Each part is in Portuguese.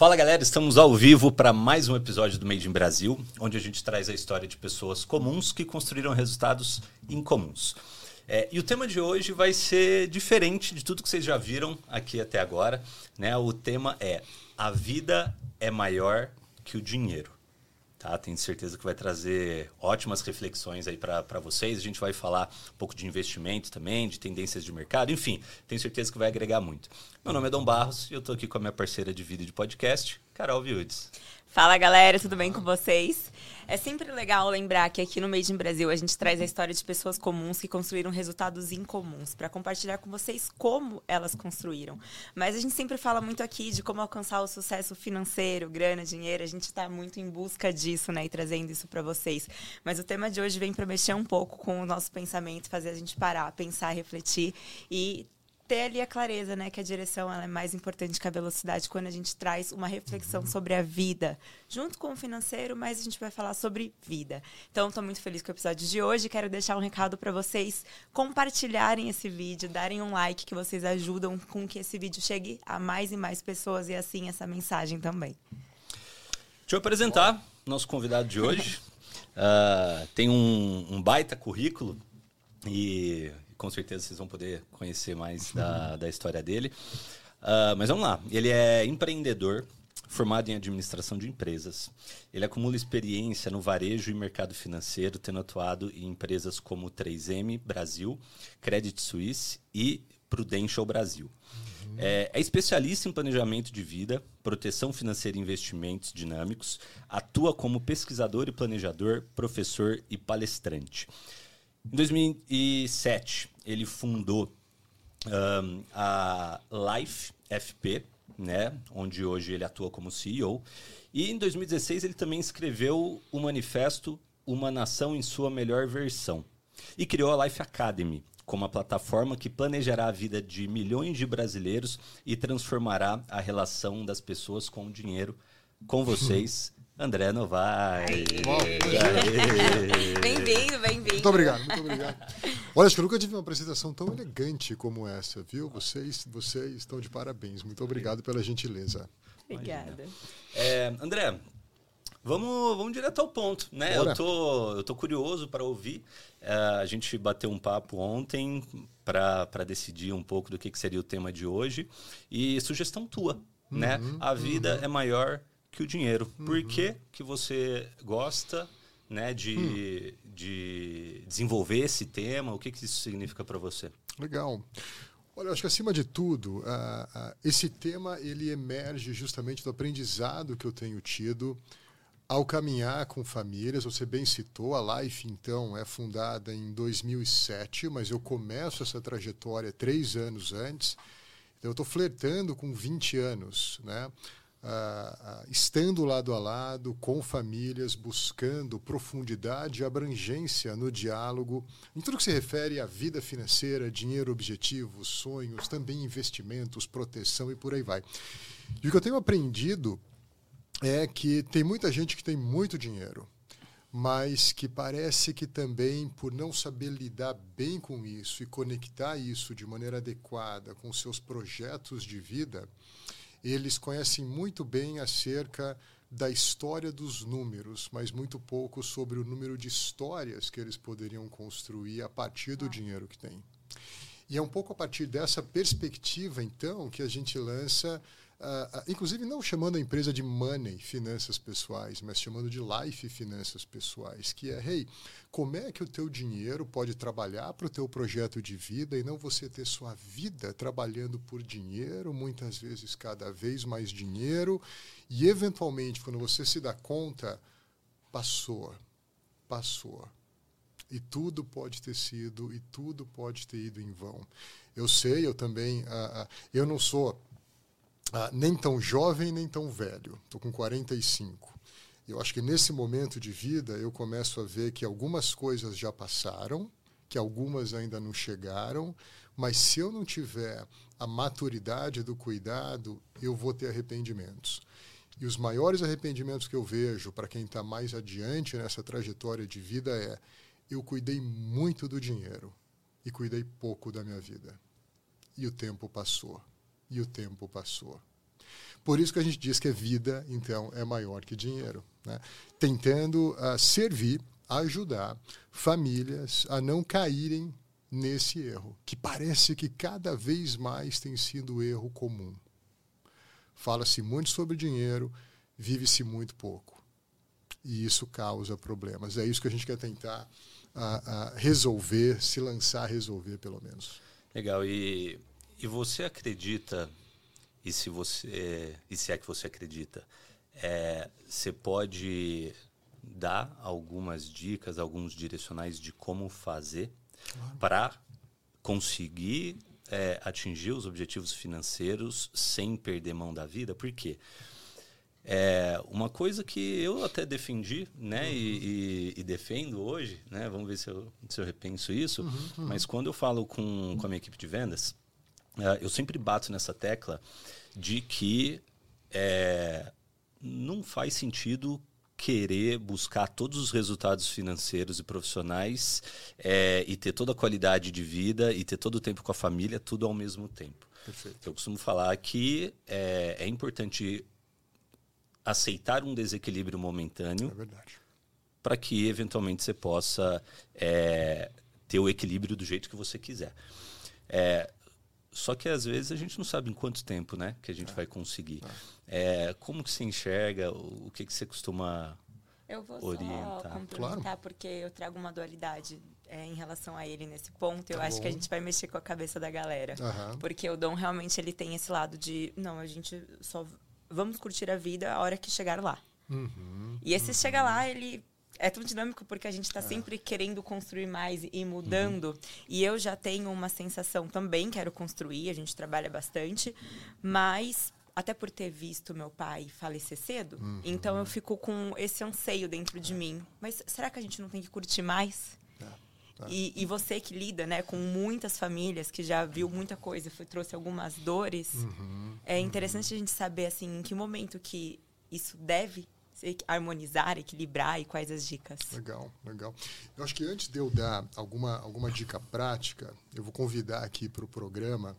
Fala galera, estamos ao vivo para mais um episódio do Made in Brasil, onde a gente traz a história de pessoas comuns que construíram resultados incomuns. É, e o tema de hoje vai ser diferente de tudo que vocês já viram aqui até agora. Né? O tema é A vida é maior que o dinheiro. Tá? Tenho certeza que vai trazer ótimas reflexões aí para vocês. A gente vai falar um pouco de investimento também, de tendências de mercado, enfim, tenho certeza que vai agregar muito. Meu nome é Dom Barros e eu estou aqui com a minha parceira de vídeo de podcast, Carol Viudes. Fala galera, tudo bem com vocês? É sempre legal lembrar que aqui no Made in Brasil a gente traz a história de pessoas comuns que construíram resultados incomuns para compartilhar com vocês como elas construíram. Mas a gente sempre fala muito aqui de como alcançar o sucesso financeiro, grana, dinheiro. A gente está muito em busca disso, né, e trazendo isso para vocês. Mas o tema de hoje vem para mexer um pouco com o nosso pensamento, fazer a gente parar, pensar, refletir e ter ali a clareza, né? Que a direção é mais importante que a velocidade quando a gente traz uma reflexão sobre a vida, junto com o financeiro, mas a gente vai falar sobre vida. Então, estou muito feliz com o episódio de hoje. Quero deixar um recado para vocês compartilharem esse vídeo, darem um like, que vocês ajudam com que esse vídeo chegue a mais e mais pessoas e assim essa mensagem também. Deixa eu apresentar nosso convidado de hoje. uh, tem um, um baita currículo e com certeza vocês vão poder conhecer mais da, da história dele. Uh, mas vamos lá. Ele é empreendedor, formado em administração de empresas. Ele acumula experiência no varejo e mercado financeiro, tendo atuado em empresas como 3M Brasil, Credit Suisse e Prudential Brasil. Uhum. É, é, especialista em planejamento de vida, proteção financeira e investimentos dinâmicos. Atua como pesquisador e planejador, professor e palestrante. Em 2007, ele fundou um, a Life FP, né, onde hoje ele atua como CEO. E em 2016 ele também escreveu o manifesto Uma Nação em Sua Melhor Versão e criou a Life Academy, como uma plataforma que planejará a vida de milhões de brasileiros e transformará a relação das pessoas com o dinheiro. Com vocês, André Novaes. Bem-vindo, bem-vindo. Muito obrigado, muito obrigado. Olha, acho que eu nunca tive uma apresentação tão elegante como essa, viu? Vocês, vocês estão de parabéns. Muito obrigado pela gentileza. Obrigada. É, André, Vamos, vamos direto ao ponto, né? Eu tô, eu tô curioso para ouvir. É, a gente bateu um papo ontem para decidir um pouco do que, que seria o tema de hoje. E sugestão tua, né? uhum, né? A vida uhum. é maior que o dinheiro. Uhum. Por que, que você gosta né, de, hum. De desenvolver esse tema? O que, que isso significa para você? Legal. Olha, acho que acima de tudo, uh, uh, esse tema ele emerge justamente do aprendizado que eu tenho tido ao caminhar com famílias. Você bem citou, a Life, então, é fundada em 2007, mas eu começo essa trajetória três anos antes. Então, eu estou flertando com 20 anos, né? Uh, estando lado a lado com famílias, buscando profundidade e abrangência no diálogo, em tudo que se refere à vida financeira, dinheiro, objetivos, sonhos, também investimentos, proteção e por aí vai. E o que eu tenho aprendido é que tem muita gente que tem muito dinheiro, mas que parece que também, por não saber lidar bem com isso e conectar isso de maneira adequada com seus projetos de vida, eles conhecem muito bem acerca da história dos números, mas muito pouco sobre o número de histórias que eles poderiam construir a partir do dinheiro que têm. E é um pouco a partir dessa perspectiva, então, que a gente lança Uh, inclusive não chamando a empresa de money, finanças pessoais, mas chamando de life, finanças pessoais, que é, hey, como é que o teu dinheiro pode trabalhar para o teu projeto de vida e não você ter sua vida trabalhando por dinheiro, muitas vezes cada vez mais dinheiro, e eventualmente, quando você se dá conta, passou, passou. E tudo pode ter sido, e tudo pode ter ido em vão. Eu sei, eu também, uh, uh, eu não sou ah, nem tão jovem, nem tão velho. Estou com 45. Eu acho que nesse momento de vida eu começo a ver que algumas coisas já passaram, que algumas ainda não chegaram, mas se eu não tiver a maturidade do cuidado, eu vou ter arrependimentos. E os maiores arrependimentos que eu vejo para quem está mais adiante nessa trajetória de vida é: eu cuidei muito do dinheiro e cuidei pouco da minha vida. E o tempo passou e o tempo passou. Por isso que a gente diz que a vida, então, é maior que dinheiro. Né? Tentando uh, servir, ajudar famílias a não caírem nesse erro, que parece que cada vez mais tem sido o erro comum. Fala-se muito sobre dinheiro, vive-se muito pouco. E isso causa problemas. É isso que a gente quer tentar uh, uh, resolver, se lançar a resolver, pelo menos. Legal. E, e você acredita e se você e se é que você acredita, é, você pode dar algumas dicas, alguns direcionais de como fazer claro. para conseguir é, atingir os objetivos financeiros sem perder mão da vida? Por quê? É uma coisa que eu até defendi, né, uhum. e, e, e, defendo hoje, né, vamos ver se eu, se eu repenso isso, uhum, uhum. mas quando eu falo com, com a minha equipe de vendas, eu sempre bato nessa tecla de que é, não faz sentido querer buscar todos os resultados financeiros e profissionais é, e ter toda a qualidade de vida e ter todo o tempo com a família, tudo ao mesmo tempo. Perfeito. Eu costumo falar que é, é importante aceitar um desequilíbrio momentâneo é para que eventualmente você possa é, ter o equilíbrio do jeito que você quiser. É, só que às vezes a gente não sabe em quanto tempo, né, que a gente é. vai conseguir. É. é. como que se enxerga? O que que você costuma eu vou orientar? só complementar claro. porque eu trago uma dualidade é, em relação a ele nesse ponto. Eu tá acho bom. que a gente vai mexer com a cabeça da galera, uhum. porque o Dom realmente ele tem esse lado de não, a gente só vamos curtir a vida a hora que chegar lá. Uhum. E esse uhum. chega lá, ele é tão dinâmico porque a gente está é. sempre querendo construir mais e mudando. Uhum. E eu já tenho uma sensação também, quero construir, a gente trabalha bastante, mas até por ter visto meu pai falecer cedo, uhum. então eu fico com esse anseio dentro de mim. Mas será que a gente não tem que curtir mais? É. É. E, e, você que lida né, com muitas famílias, que já viu muita coisa, foi, trouxe algumas dores, uhum. é interessante a gente saber assim, em que momento que isso deve harmonizar, equilibrar e quais as dicas? Legal, legal. Eu acho que antes de eu dar alguma, alguma dica prática, eu vou convidar aqui para o programa,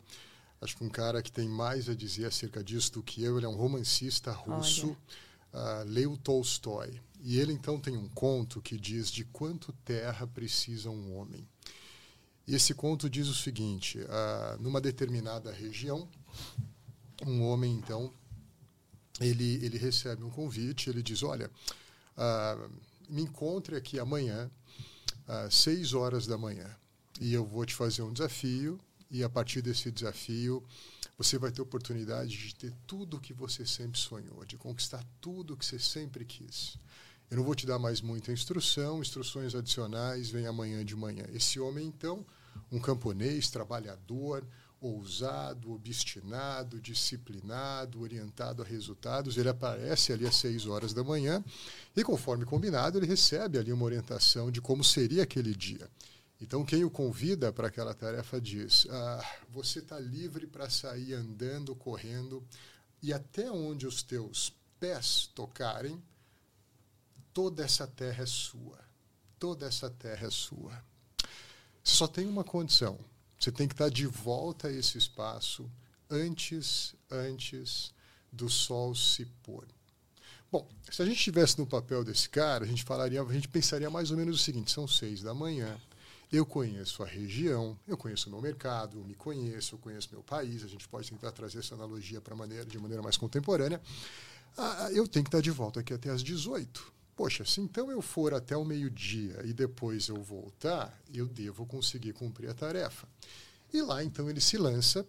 acho que um cara que tem mais a dizer acerca disso do que eu, ele é um romancista russo, uh, Leo Tolstói. E ele então tem um conto que diz de quanto terra precisa um homem. E esse conto diz o seguinte: uh, numa determinada região, um homem então ele, ele recebe um convite, ele diz, olha, uh, me encontre aqui amanhã, às seis horas da manhã, e eu vou te fazer um desafio, e a partir desse desafio você vai ter oportunidade de ter tudo o que você sempre sonhou, de conquistar tudo o que você sempre quis. Eu não vou te dar mais muita instrução, instruções adicionais vêm amanhã de manhã. Esse homem, então, um camponês, trabalhador, ousado, obstinado, disciplinado, orientado a resultados. Ele aparece ali às 6 horas da manhã e, conforme combinado, ele recebe ali uma orientação de como seria aquele dia. Então, quem o convida para aquela tarefa diz: ah, Você está livre para sair andando, correndo, e até onde os teus pés tocarem, toda essa terra é sua. Toda essa terra é sua. Só tem uma condição você tem que estar de volta a esse espaço antes, antes do sol se pôr. Bom, se a gente estivesse no papel desse cara, a gente falaria, a gente pensaria mais ou menos o seguinte: são seis da manhã, eu conheço a região, eu conheço o meu mercado, eu me conheço, eu conheço meu país. A gente pode tentar trazer essa analogia para maneira de maneira mais contemporânea. Ah, eu tenho que estar de volta aqui até às 18 poxa, se então eu for até o meio-dia e depois eu voltar, eu devo conseguir cumprir a tarefa. E lá então ele se lança,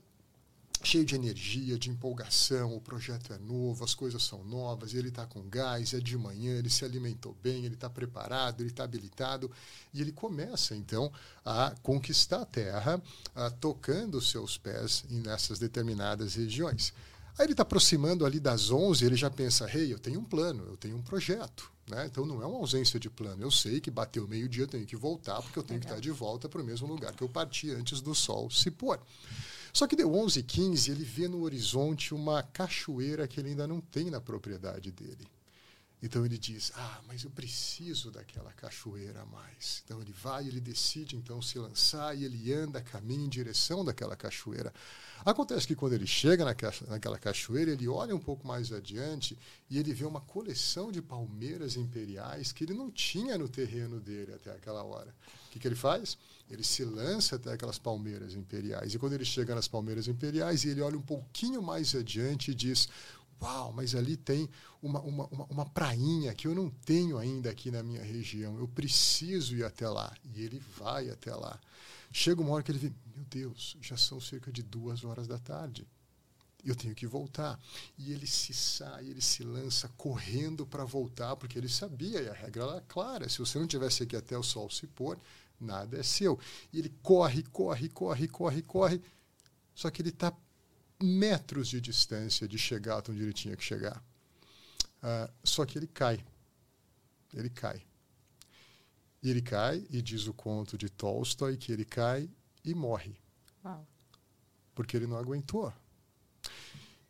cheio de energia, de empolgação, o projeto é novo, as coisas são novas, ele está com gás, é de manhã, ele se alimentou bem, ele está preparado, ele está habilitado, e ele começa então a conquistar a terra, a, tocando os seus pés nessas determinadas regiões. Aí ele está aproximando ali das 11, ele já pensa, rei, hey, eu tenho um plano, eu tenho um projeto. Né? Então não é uma ausência de plano. Eu sei que bateu meio-dia, eu tenho que voltar, porque eu tenho que estar de volta para o mesmo lugar que eu parti antes do sol se pôr. Só que deu 11 h 15 ele vê no horizonte uma cachoeira que ele ainda não tem na propriedade dele. Então ele diz: Ah, mas eu preciso daquela cachoeira a mais. Então ele vai, ele decide então se lançar e ele anda, caminha em direção daquela cachoeira. Acontece que quando ele chega naquela cachoeira, ele olha um pouco mais adiante e ele vê uma coleção de palmeiras imperiais que ele não tinha no terreno dele até aquela hora. O que, que ele faz? Ele se lança até aquelas palmeiras imperiais. E quando ele chega nas palmeiras imperiais, ele olha um pouquinho mais adiante e diz: Uau, mas ali tem uma, uma, uma, uma prainha que eu não tenho ainda aqui na minha região. Eu preciso ir até lá. E ele vai até lá. Chega uma hora que ele vê: Meu Deus, já são cerca de duas horas da tarde. Eu tenho que voltar. E ele se sai, ele se lança correndo para voltar, porque ele sabia, e a regra era clara: se você não tivesse aqui até o sol se pôr, nada é seu. E ele corre, corre, corre, corre, corre. Só que ele está metros de distância de chegar até onde ele tinha que chegar. Uh, só que ele cai. Ele cai. E ele cai, e diz o conto de Tolstói que ele cai e morre. Uau. Porque ele não aguentou.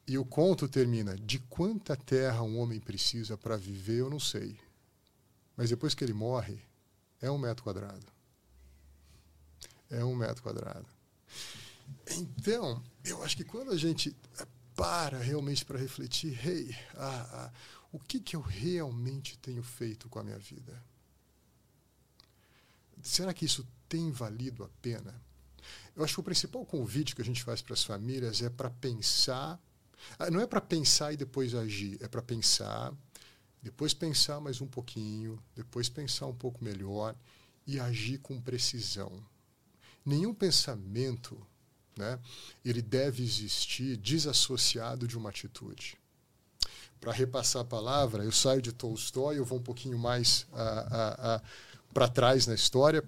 E o conto termina: de quanta terra um homem precisa para viver, eu não sei. Mas depois que ele morre, é um metro quadrado. É um metro quadrado. Então, eu acho que quando a gente para realmente para refletir, hey, ah, ah, o que, que eu realmente tenho feito com a minha vida? Será que isso tem valido a pena? Eu acho que o principal convite que a gente faz para as famílias é para pensar. Ah, não é para pensar e depois agir, é para pensar, depois pensar mais um pouquinho, depois pensar um pouco melhor e agir com precisão. Nenhum pensamento né, ele deve existir desassociado de uma atitude. Para repassar a palavra, eu saio de Tolstói, eu vou um pouquinho mais para trás na história,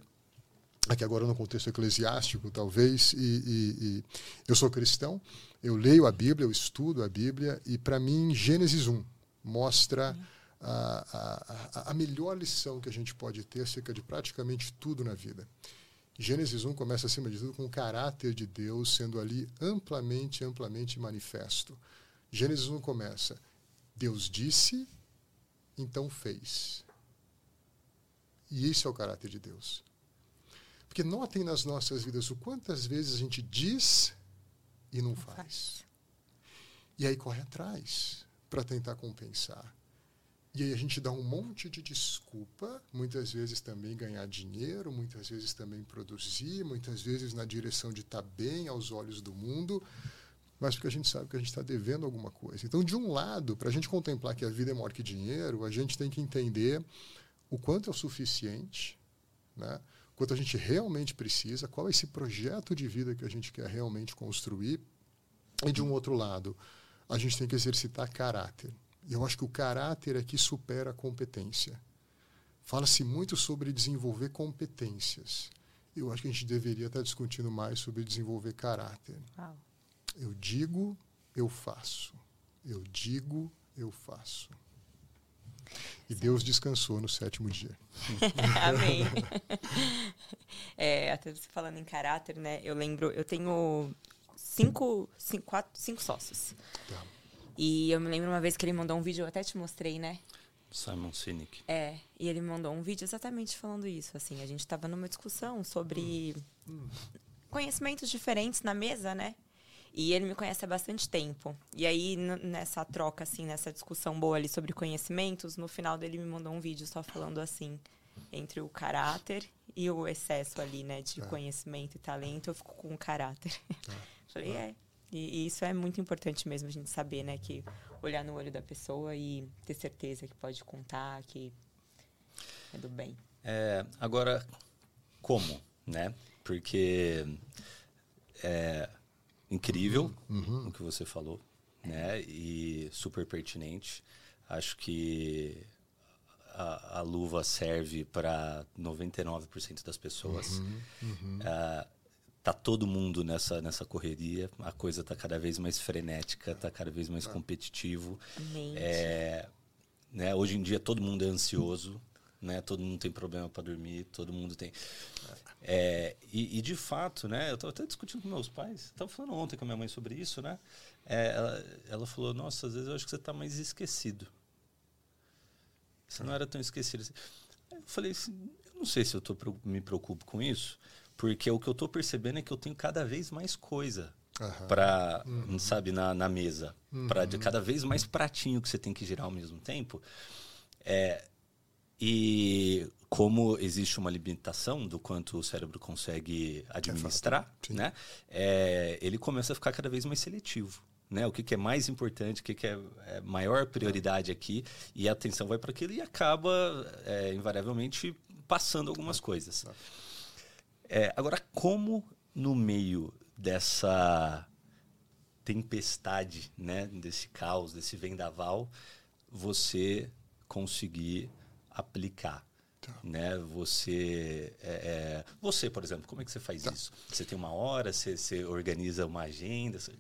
aqui agora no contexto eclesiástico, talvez, e, e, e, eu sou cristão, eu leio a Bíblia, eu estudo a Bíblia, e para mim, Gênesis 1 mostra a, a, a melhor lição que a gente pode ter acerca de praticamente tudo na vida. Gênesis 1 começa, acima de tudo, com o caráter de Deus sendo ali amplamente, amplamente manifesto. Gênesis 1 começa: Deus disse, então fez. E isso é o caráter de Deus. Porque notem nas nossas vidas o quantas vezes a gente diz e não faz. E aí corre atrás para tentar compensar. E aí a gente dá um monte de desculpa, muitas vezes também ganhar dinheiro, muitas vezes também produzir, muitas vezes na direção de estar tá bem aos olhos do mundo, mas porque a gente sabe que a gente está devendo alguma coisa. Então, de um lado, para a gente contemplar que a vida é maior que dinheiro, a gente tem que entender o quanto é o suficiente, né? o quanto a gente realmente precisa, qual é esse projeto de vida que a gente quer realmente construir. E, de um outro lado, a gente tem que exercitar caráter. Eu acho que o caráter é que supera a competência. Fala-se muito sobre desenvolver competências. Eu acho que a gente deveria estar discutindo mais sobre desenvolver caráter. Uau. Eu digo, eu faço. Eu digo, eu faço. E Sim. Deus descansou no sétimo dia. Amém. é, até você falando em caráter, né? Eu lembro, eu tenho cinco, cinco, quatro, cinco sócios. Tá. E eu me lembro uma vez que ele mandou um vídeo, eu até te mostrei, né? Simon Sinek. É, e ele mandou um vídeo exatamente falando isso. Assim, a gente estava numa discussão sobre hum. conhecimentos diferentes na mesa, né? E ele me conhece há bastante tempo. E aí, nessa troca, assim, nessa discussão boa ali sobre conhecimentos, no final dele me mandou um vídeo só falando assim, entre o caráter e o excesso ali, né, de é. conhecimento e talento, eu fico com o caráter. É. Falei, é. E, e, isso é muito importante mesmo a gente saber, né? Que olhar no olho da pessoa e ter certeza que pode contar, que é do bem. É, agora, como, né? Porque é incrível uhum. o que você falou, né? E super pertinente. Acho que a, a luva serve para 99% das pessoas. Uhum. Uhum. Uh, tá todo mundo nessa, nessa correria, a coisa tá cada vez mais frenética, tá cada vez mais competitivo. É, né, hoje em dia todo mundo é ansioso, né? Todo mundo tem problema para dormir, todo mundo tem. É, e, e, de fato, né? Eu estava até discutindo com meus pais, estava falando ontem com a minha mãe sobre isso, né? É, ela, ela falou: Nossa, às vezes eu acho que você está mais esquecido. Você não era tão esquecido. Assim. Eu falei assim, eu não sei se eu tô, me preocupo com isso, porque o que eu estou percebendo é que eu tenho cada vez mais coisa uhum. para, uhum. sabe, na, na mesa. Uhum. para de cada vez mais pratinho que você tem que girar ao mesmo tempo. É, e como existe uma limitação do quanto o cérebro consegue administrar, é né? É, ele começa a ficar cada vez mais seletivo. Né? O que, que é mais importante, o que, que é, é maior prioridade aqui, e a atenção vai para aquilo e acaba, é, invariavelmente, passando algumas coisas. É, agora, como no meio dessa tempestade, né, desse caos, desse vendaval, você conseguir aplicar. Tá. Né? Você, é, é, você, por exemplo, como é que você faz tá. isso? Você tem uma hora, você, você organiza uma agenda? Você...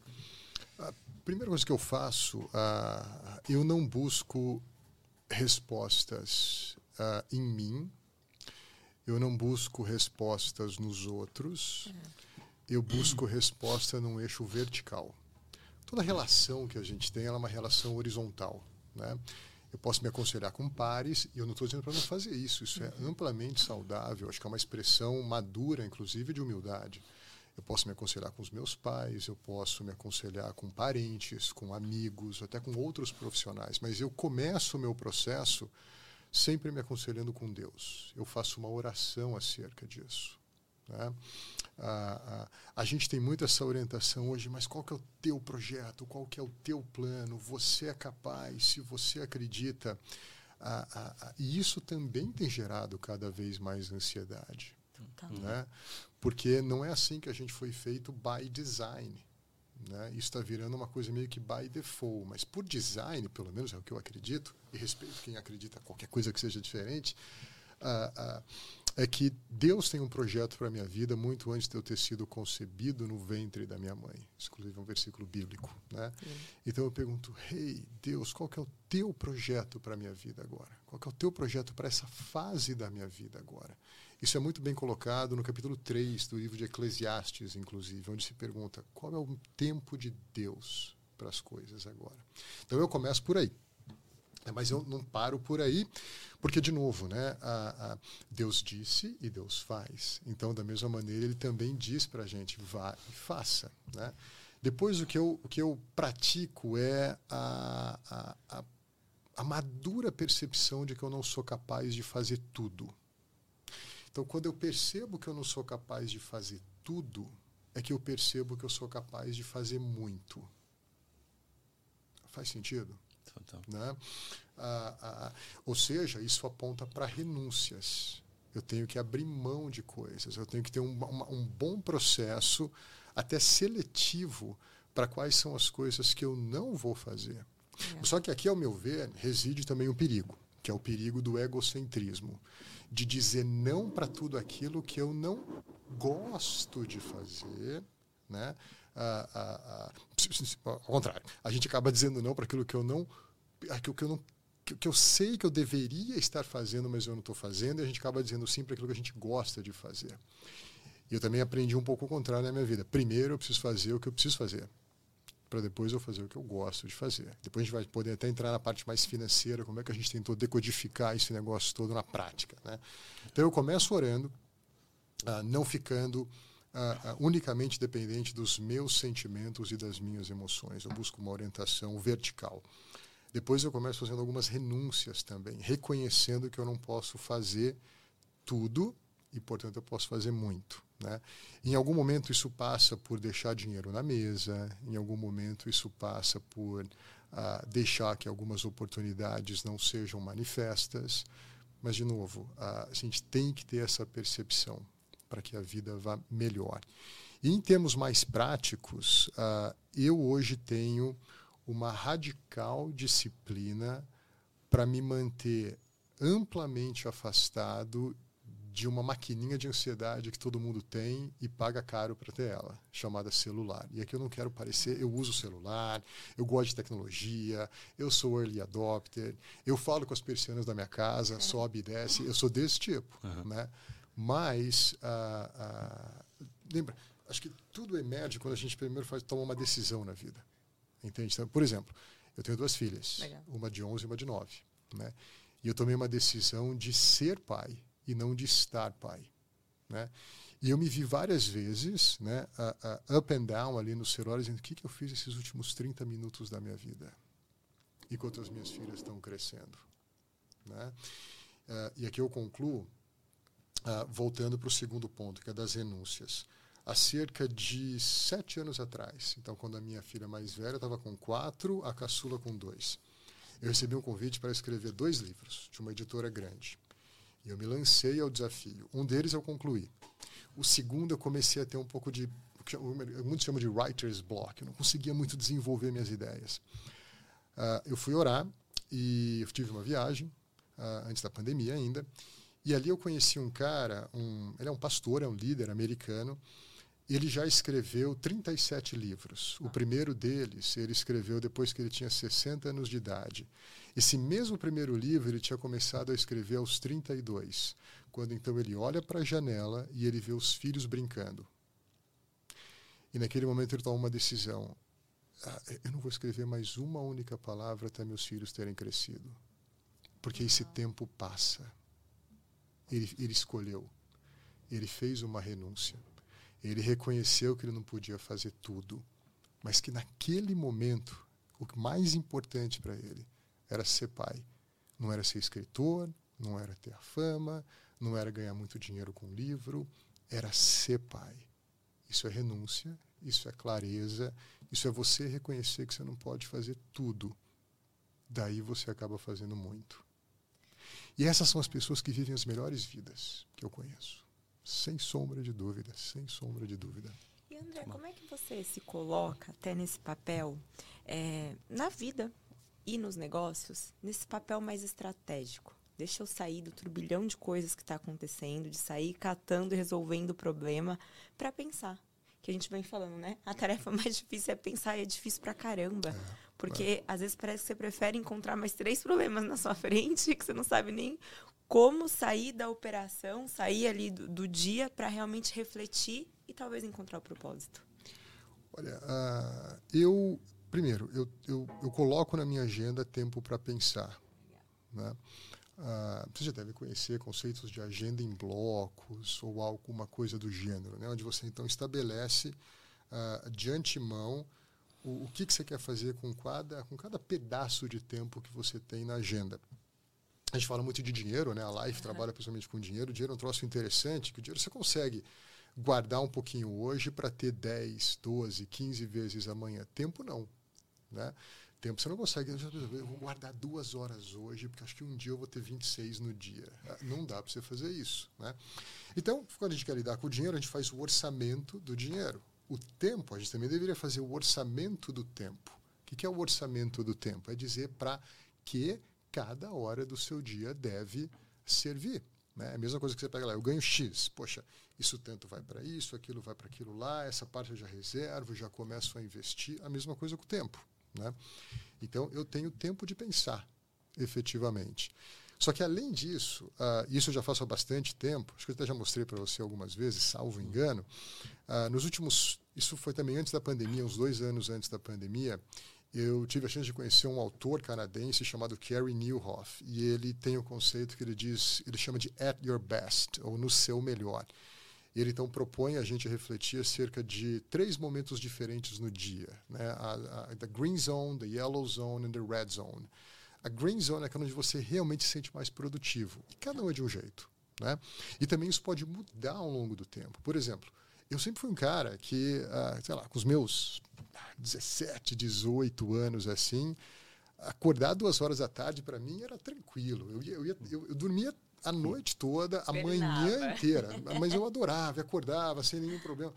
A primeira coisa que eu faço, uh, eu não busco respostas uh, em mim, eu não busco respostas nos outros, eu busco resposta num eixo vertical. Toda relação que a gente tem é uma relação horizontal. Né? Eu posso me aconselhar com pares, e eu não estou dizendo para não fazer isso. Isso é amplamente saudável. Acho que é uma expressão madura, inclusive, de humildade. Eu posso me aconselhar com os meus pais, eu posso me aconselhar com parentes, com amigos, até com outros profissionais. Mas eu começo o meu processo sempre me aconselhando com Deus. Eu faço uma oração acerca disso. Né? a, a, gente tem muito essa orientação hoje, mas qual que é o teu projeto? Qual que é o teu plano? Você é capaz, se você acredita. e isso também tem gerado cada vez mais ansiedade. Tá. Né? Porque não é assim que a gente foi feito by design. Né? Isso está virando uma coisa meio que by default, mas por design, pelo menos é o que eu acredito, e respeito quem acredita qualquer coisa que seja diferente, uh, uh, é que Deus tem um projeto para a minha vida muito antes de eu ter sido concebido no ventre da minha mãe. Inclusive é um versículo bíblico. Né? Então eu pergunto, hey, Deus, qual que é o teu projeto para a minha vida agora? Qual que é o teu projeto para essa fase da minha vida agora? Isso é muito bem colocado no capítulo 3 do livro de Eclesiastes, inclusive, onde se pergunta qual é o tempo de Deus para as coisas agora. Então eu começo por aí. É, mas eu não paro por aí, porque, de novo, né, a, a Deus disse e Deus faz. Então, da mesma maneira, Ele também diz para a gente, vá e faça. Né? Depois, o que eu, o que eu pratico é a, a, a, a madura percepção de que eu não sou capaz de fazer tudo. Então, quando eu percebo que eu não sou capaz de fazer tudo, é que eu percebo que eu sou capaz de fazer muito. Faz sentido? Total. Né? Ah, ah, ou seja, isso aponta para renúncias. Eu tenho que abrir mão de coisas. Eu tenho que ter um, uma, um bom processo, até seletivo, para quais são as coisas que eu não vou fazer. É. Só que aqui, ao meu ver, reside também um perigo, que é o perigo do egocentrismo, de dizer não para tudo aquilo que eu não gosto de fazer, né? Ah, ah, ah, ao contrário, a gente acaba dizendo não para aquilo que eu não, aquilo que eu não que, eu sei que eu deveria estar fazendo, mas eu não estou fazendo, e a gente acaba dizendo sim para aquilo que a gente gosta de fazer. E eu também aprendi um pouco o contrário na minha vida. Primeiro eu preciso fazer o que eu preciso fazer, para depois eu fazer o que eu gosto de fazer. Depois a gente vai poder até entrar na parte mais financeira, como é que a gente tentou decodificar esse negócio todo na prática. Né? Então eu começo orando, uh, não ficando uh, unicamente dependente dos meus sentimentos e das minhas emoções. Eu busco uma orientação vertical. Depois eu começo fazendo algumas renúncias também, reconhecendo que eu não posso fazer tudo e, portanto, eu posso fazer muito. Né? Em algum momento isso passa por deixar dinheiro na mesa, em algum momento isso passa por uh, deixar que algumas oportunidades não sejam manifestas, mas, de novo, uh, a gente tem que ter essa percepção para que a vida vá melhor. E em termos mais práticos, uh, eu hoje tenho uma radical disciplina para me manter amplamente afastado de uma maquininha de ansiedade que todo mundo tem e paga caro para ter ela, chamada celular. E aqui eu não quero parecer, eu uso celular, eu gosto de tecnologia, eu sou early adopter, eu falo com as persianas da minha casa, sobe e desce, eu sou desse tipo, uhum. né? Mas, ah, ah, lembra, acho que tudo emerge quando a gente primeiro faz, toma uma decisão na vida. Entende? Então, por exemplo, eu tenho duas filhas, Legal. uma de 11 e uma de 9. Né? E eu tomei uma decisão de ser pai e não de estar pai. Né? E eu me vi várias vezes, né, uh, uh, up and down ali no celular, dizendo: o que, que eu fiz esses últimos 30 minutos da minha vida? Enquanto as minhas filhas estão crescendo. Né? Uh, e aqui eu concluo, voltando para o segundo ponto, que é das renúncias. Há cerca de sete anos atrás, então, quando a minha filha mais velha estava com quatro, a caçula com dois, eu recebi um convite para escrever dois livros de uma editora grande. E eu me lancei ao desafio. Um deles eu concluí. O segundo, eu comecei a ter um pouco de. Muitos chamam de writer's block. Eu não conseguia muito desenvolver minhas ideias. Uh, eu fui orar e eu tive uma viagem, uh, antes da pandemia ainda. E ali eu conheci um cara, um, ele é um pastor, é um líder americano. Ele já escreveu 37 livros. O primeiro deles ele escreveu depois que ele tinha 60 anos de idade. Esse mesmo primeiro livro ele tinha começado a escrever aos 32 quando então ele olha para a janela e ele vê os filhos brincando. E naquele momento ele toma uma decisão. Ah, eu não vou escrever mais uma única palavra até meus filhos terem crescido. Porque esse tempo passa. Ele, ele escolheu. Ele fez uma renúncia. Ele reconheceu que ele não podia fazer tudo. Mas que naquele momento, o mais importante para ele era ser pai. Não era ser escritor, não era ter a fama, não era ganhar muito dinheiro com livro, era ser pai. Isso é renúncia, isso é clareza, isso é você reconhecer que você não pode fazer tudo. Daí você acaba fazendo muito. E essas são as pessoas que vivem as melhores vidas que eu conheço. Sem sombra de dúvida, sem sombra de dúvida. E André, como é que você se coloca até nesse papel é, na vida e nos negócios, nesse papel mais estratégico? Deixa eu sair do turbilhão de coisas que está acontecendo, de sair catando e resolvendo o problema para pensar. Que a gente vem falando, né? A tarefa mais difícil é pensar e é difícil pra caramba. É, porque é. às vezes parece que você prefere encontrar mais três problemas na sua frente, que você não sabe nem como sair da operação, sair ali do, do dia para realmente refletir e talvez encontrar o propósito. Olha, uh, eu primeiro eu, eu, eu, coloco na minha agenda tempo para pensar, né? Uh, você já deve conhecer conceitos de agenda em blocos ou alguma coisa do gênero, né? onde você então estabelece uh, de antemão o, o que, que você quer fazer com cada, com cada pedaço de tempo que você tem na agenda. A gente fala muito de dinheiro, né? a Life trabalha principalmente com dinheiro. O dinheiro é um troço interessante, que o dinheiro você consegue guardar um pouquinho hoje para ter 10, 12, 15 vezes amanhã. Tempo não. Né? tempo. Você não consegue. Eu vou guardar duas horas hoje, porque acho que um dia eu vou ter 26 no dia. Ah, não dá para você fazer isso. Né? Então, quando a gente quer lidar com o dinheiro, a gente faz o orçamento do dinheiro. O tempo, a gente também deveria fazer o orçamento do tempo. O que é o orçamento do tempo? É dizer para que cada hora do seu dia deve servir. Né? É a mesma coisa que você pega lá, eu ganho X. Poxa, isso tanto vai para isso, aquilo vai para aquilo lá, essa parte eu já reservo, já começo a investir. A mesma coisa com o tempo. Né? Então, eu tenho tempo de pensar, efetivamente. Só que, além disso, uh, isso eu já faço há bastante tempo, acho que eu até já mostrei para você algumas vezes, salvo engano, uh, nos últimos. Isso foi também antes da pandemia, uns dois anos antes da pandemia, eu tive a chance de conhecer um autor canadense chamado Kerry Newhoff, e ele tem o um conceito que ele diz, ele chama de at your best, ou no seu melhor. E ele então propõe a gente refletir acerca de três momentos diferentes no dia, né? A, a, the green zone, the yellow zone and the red zone. A green zone é aquela onde você realmente se sente mais produtivo. E cada um é de um jeito, né? E também isso pode mudar ao longo do tempo. Por exemplo, eu sempre fui um cara que, uh, sei lá, com os meus 17, 18 anos assim, acordar duas horas da tarde para mim era tranquilo. Eu, ia, eu, ia, eu, eu dormia a noite toda, a manhã inteira. Mas eu adorava, acordava sem nenhum problema.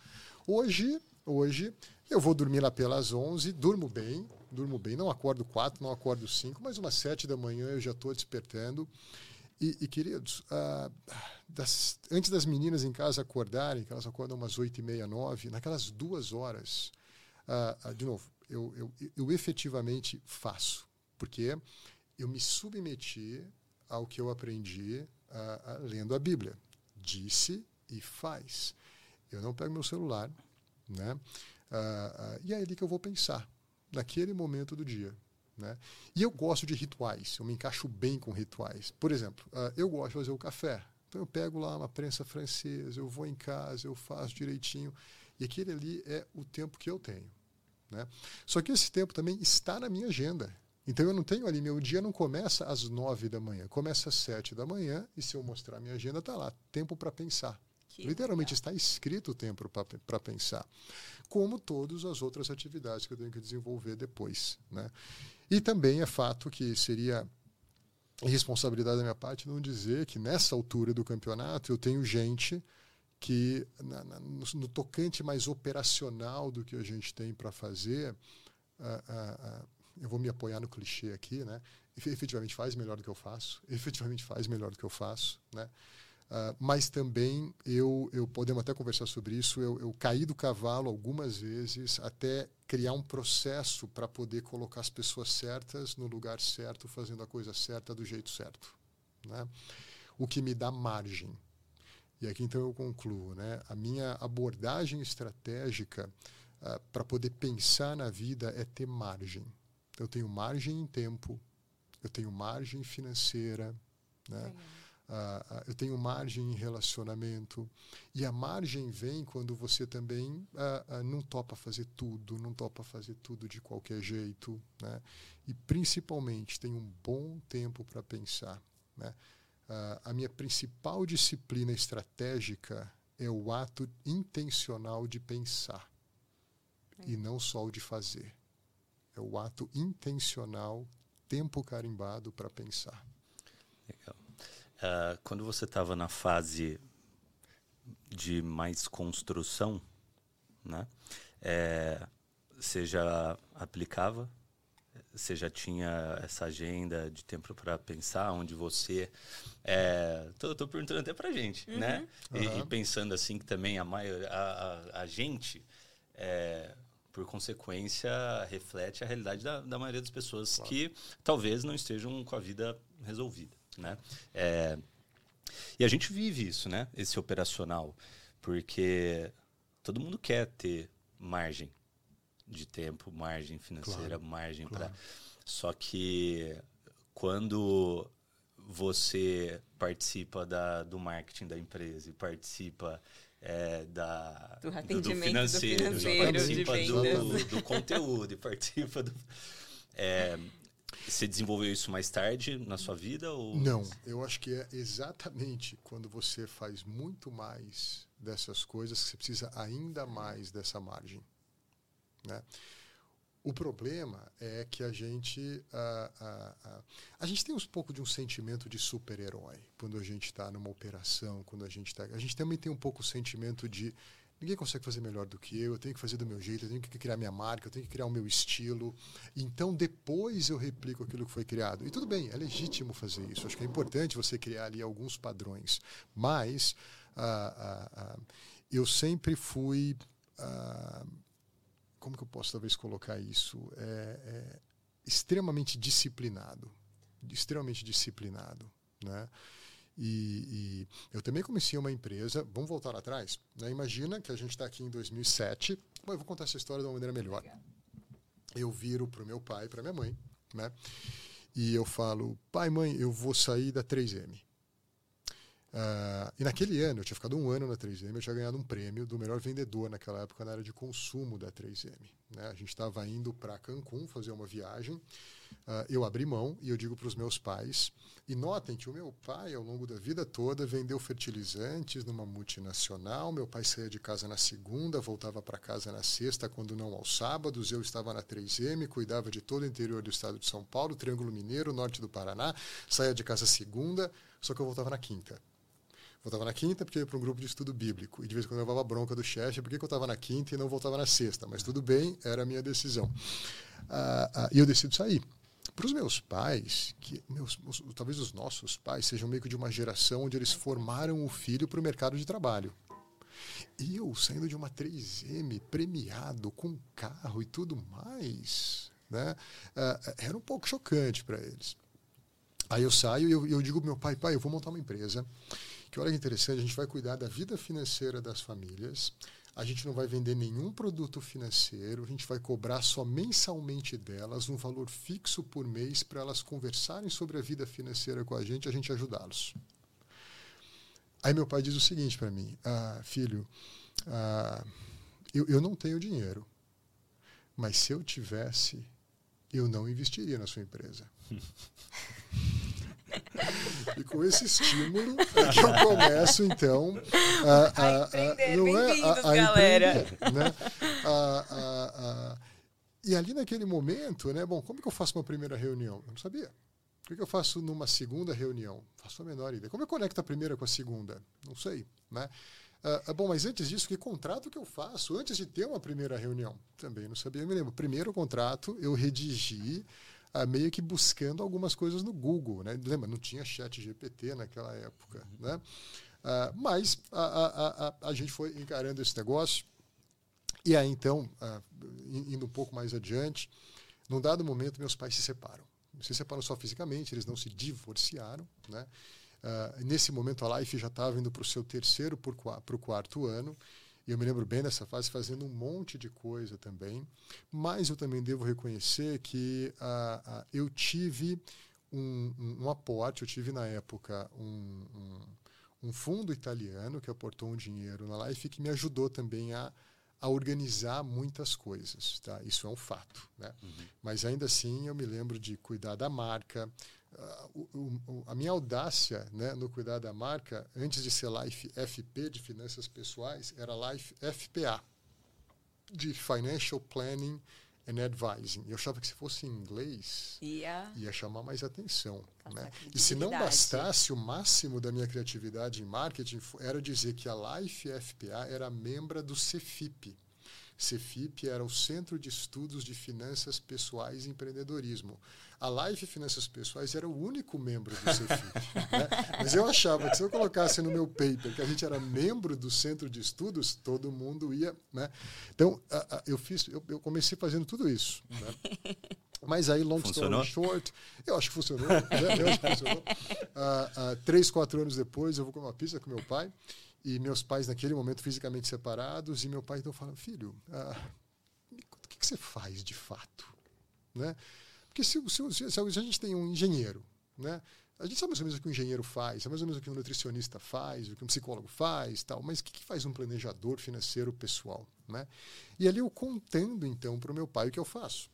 Hoje, hoje, eu vou dormir lá pelas 11, durmo bem, durmo bem, não acordo 4, não acordo 5, mas umas 7 da manhã eu já estou despertando. E, e queridos, ah, das, antes das meninas em casa acordarem, que elas acordam umas 8 e meia, 9, naquelas duas horas, ah, ah, de novo, eu, eu, eu efetivamente faço, porque eu me submeti ao que eu aprendi uh, lendo a Bíblia. Disse e faz. Eu não pego meu celular, né? Uh, e é ali que eu vou pensar, naquele momento do dia. Né? E eu gosto de rituais, eu me encaixo bem com rituais. Por exemplo, eu gosto de fazer o café. Então eu pego lá uma prensa francesa, eu vou em casa, eu faço direitinho. E aquele ali é o tempo que eu tenho. Né? Só que esse tempo também está na minha agenda. Então eu não tenho ali, meu dia não começa às nove da manhã, começa às sete da manhã, e se eu mostrar minha agenda, está lá, tempo para pensar. Que Literalmente legal. está escrito o tempo para pensar. Como todas as outras atividades que eu tenho que desenvolver depois. Né? E também é fato que seria irresponsabilidade da minha parte não dizer que nessa altura do campeonato eu tenho gente que, na, na, no, no, tocante mais operacional do que a gente tem para fazer, uh, uh, uh, eu vou me apoiar no clichê aqui, né? efetivamente faz melhor do que eu faço, efetivamente faz melhor do que eu faço, né? Uh, mas também eu, eu podemos até conversar sobre isso. Eu, eu caí do cavalo algumas vezes até criar um processo para poder colocar as pessoas certas no lugar certo, fazendo a coisa certa do jeito certo, né? O que me dá margem. E aqui então eu concluo, né? A minha abordagem estratégica uh, para poder pensar na vida é ter margem. Eu tenho margem em tempo, eu tenho margem financeira, né? Uh, eu tenho margem em relacionamento. E a margem vem quando você também uh, uh, não topa fazer tudo, não topa fazer tudo de qualquer jeito. Né? E principalmente tem um bom tempo para pensar. Né? A minha principal disciplina estratégica é o ato intencional de pensar é. e não só o de fazer. É o ato intencional, tempo carimbado para pensar. Legal. Uh, quando você estava na fase de mais construção, né? É, você já aplicava? Você já tinha essa agenda de tempo para pensar, onde você... É, tô, tô perguntando até para gente, uhum. né? Uhum. E, e, pensando assim que também a, maior, a, a, a gente... É, por consequência, reflete a realidade da, da maioria das pessoas claro. que talvez não estejam com a vida resolvida né? É, e a gente vive isso, né? Esse operacional, porque todo mundo quer ter margem de tempo, margem financeira, claro, margem claro. para. Só que quando você participa da, do marketing da empresa e participa é, da, do, do, do financeiro, do financeiro participa do, do, conteúdo e participa do. É, você desenvolveu isso mais tarde na sua vida? Ou... Não, eu acho que é exatamente quando você faz muito mais dessas coisas que você precisa ainda mais dessa margem. Né? O problema é que a gente uh, uh, uh, a gente tem um pouco de um sentimento de super-herói quando a gente está numa operação, quando a gente está. A gente também tem um pouco o sentimento de Ninguém consegue fazer melhor do que eu, eu tenho que fazer do meu jeito, eu tenho que criar minha marca, eu tenho que criar o meu estilo. Então, depois eu replico aquilo que foi criado. E tudo bem, é legítimo fazer isso. Acho que é importante você criar ali alguns padrões. Mas ah, ah, ah, eu sempre fui. Como que eu posso talvez colocar isso? É, é extremamente disciplinado. Extremamente disciplinado. Né? E, e, eu também comecei uma empresa, vamos voltar atrás, né? imagina que a gente está aqui em 2007, Bom, eu vou contar essa história de uma maneira melhor. Eu viro para o meu pai, para minha mãe, né? e eu falo, pai, mãe, eu vou sair da 3M. Uh, e naquele ano, eu tinha ficado um ano na 3M, eu tinha ganhado um prêmio do melhor vendedor naquela época na área de consumo da 3M. Né? A gente estava indo para Cancún fazer uma viagem uh, eu abri mão e eu digo para os meus pais. E notem que o meu pai, ao longo da vida toda, vendeu fertilizantes numa multinacional. Meu pai saía de casa na segunda, voltava para casa na sexta, quando não aos sábados. Eu estava na 3M, cuidava de todo o interior do estado de São Paulo, Triângulo Mineiro, norte do Paraná. Saía de casa segunda, só que eu voltava na quinta. Voltava na quinta porque ia para um grupo de estudo bíblico. E de vez em quando eu levava bronca do chefe porque eu estava na quinta e não voltava na sexta. Mas tudo bem, era a minha decisão. Ah, ah, e eu decido sair. Para os meus pais, que meus, talvez os nossos pais sejam meio que de uma geração onde eles formaram o filho para o mercado de trabalho. E eu saindo de uma 3M, premiado, com carro e tudo mais, né? Uh, era um pouco chocante para eles. Aí eu saio e eu, eu digo meu pai, pai, eu vou montar uma empresa, que olha que interessante, a gente vai cuidar da vida financeira das famílias, a gente não vai vender nenhum produto financeiro, a gente vai cobrar só mensalmente delas um valor fixo por mês para elas conversarem sobre a vida financeira com a gente, a gente ajudá-los. Aí meu pai diz o seguinte para mim, ah, filho, ah, eu, eu não tenho dinheiro, mas se eu tivesse, eu não investiria na sua empresa. E com esse estímulo é que eu começo, então, a, a, a. Não é, a, a galera. Né? a, e ali naquele momento, né? Bom, como que eu faço uma primeira reunião? Eu não sabia. O que eu faço numa segunda reunião? Faço a menor ideia. Como eu conecto a primeira com a segunda? Não sei, né? Ah, bom, mas antes disso, que contrato que eu faço antes de ter uma primeira reunião? Também não sabia, eu me lembro. Primeiro contrato eu redigi meio que buscando algumas coisas no Google. Né? Lembra, não tinha chat GPT naquela época. Uhum. Né? Uh, mas a, a, a, a, gente foi encarando esse negócio. E aí, então, uh, indo um pouco mais adiante, num dado momento, meus pais se separam. Se separam só fisicamente, eles não se divorciaram. Né? Uh, nesse momento, a Life já estava indo para o seu terceiro para o quarto ano. E eu me lembro bem dessa fase fazendo um monte de coisa também. Mas eu também devo reconhecer que ah, ah, eu tive um, um, um, aporte, eu tive na época um, um, fundo italiano que aportou um dinheiro na Life que me ajudou também a, a organizar muitas coisas. Tá? Isso é um fato. Né? Uhum. Mas ainda assim eu me lembro de cuidar da marca, a minha audácia né, no cuidar da marca, antes de ser Life FP de finanças pessoais, era Life FPA, de Financial Planning and Advising. Eu achava que se fosse em inglês, ia, ia chamar mais atenção. Né? E se não bastasse, o máximo da minha criatividade em marketing era dizer que a Life FPA era membro do CFIP. CFIP era o Centro de Estudos de Finanças Pessoais e Empreendedorismo. A Life Finanças Pessoais era o único membro do CFIP. né? Mas eu achava que se eu colocasse no meu paper que a gente era membro do centro de estudos, todo mundo ia. Né? Então, a, a, eu, fiz, eu, eu, comecei fazendo tudo isso. Né? Mas aí, long funcionou? story short, eu acho que funcionou. Né? Eu acho que funcionou. Uh, uh, três, quatro anos depois, eu vou comer uma pizza com meu pai. E meus pais, naquele momento, fisicamente separados. E meu pai, então, fala: Filho, uh, o que, que você faz de fato? Né? Porque se, se, se, se, a gente tem um engenheiro, né? A gente sabe mais ou menos o que um engenheiro faz, sabe mais ou menos o que um nutricionista faz, o que um psicólogo faz, tal. Mas o que, que faz um planejador financeiro pessoal, né? E ali eu contando então para o meu pai o que eu faço.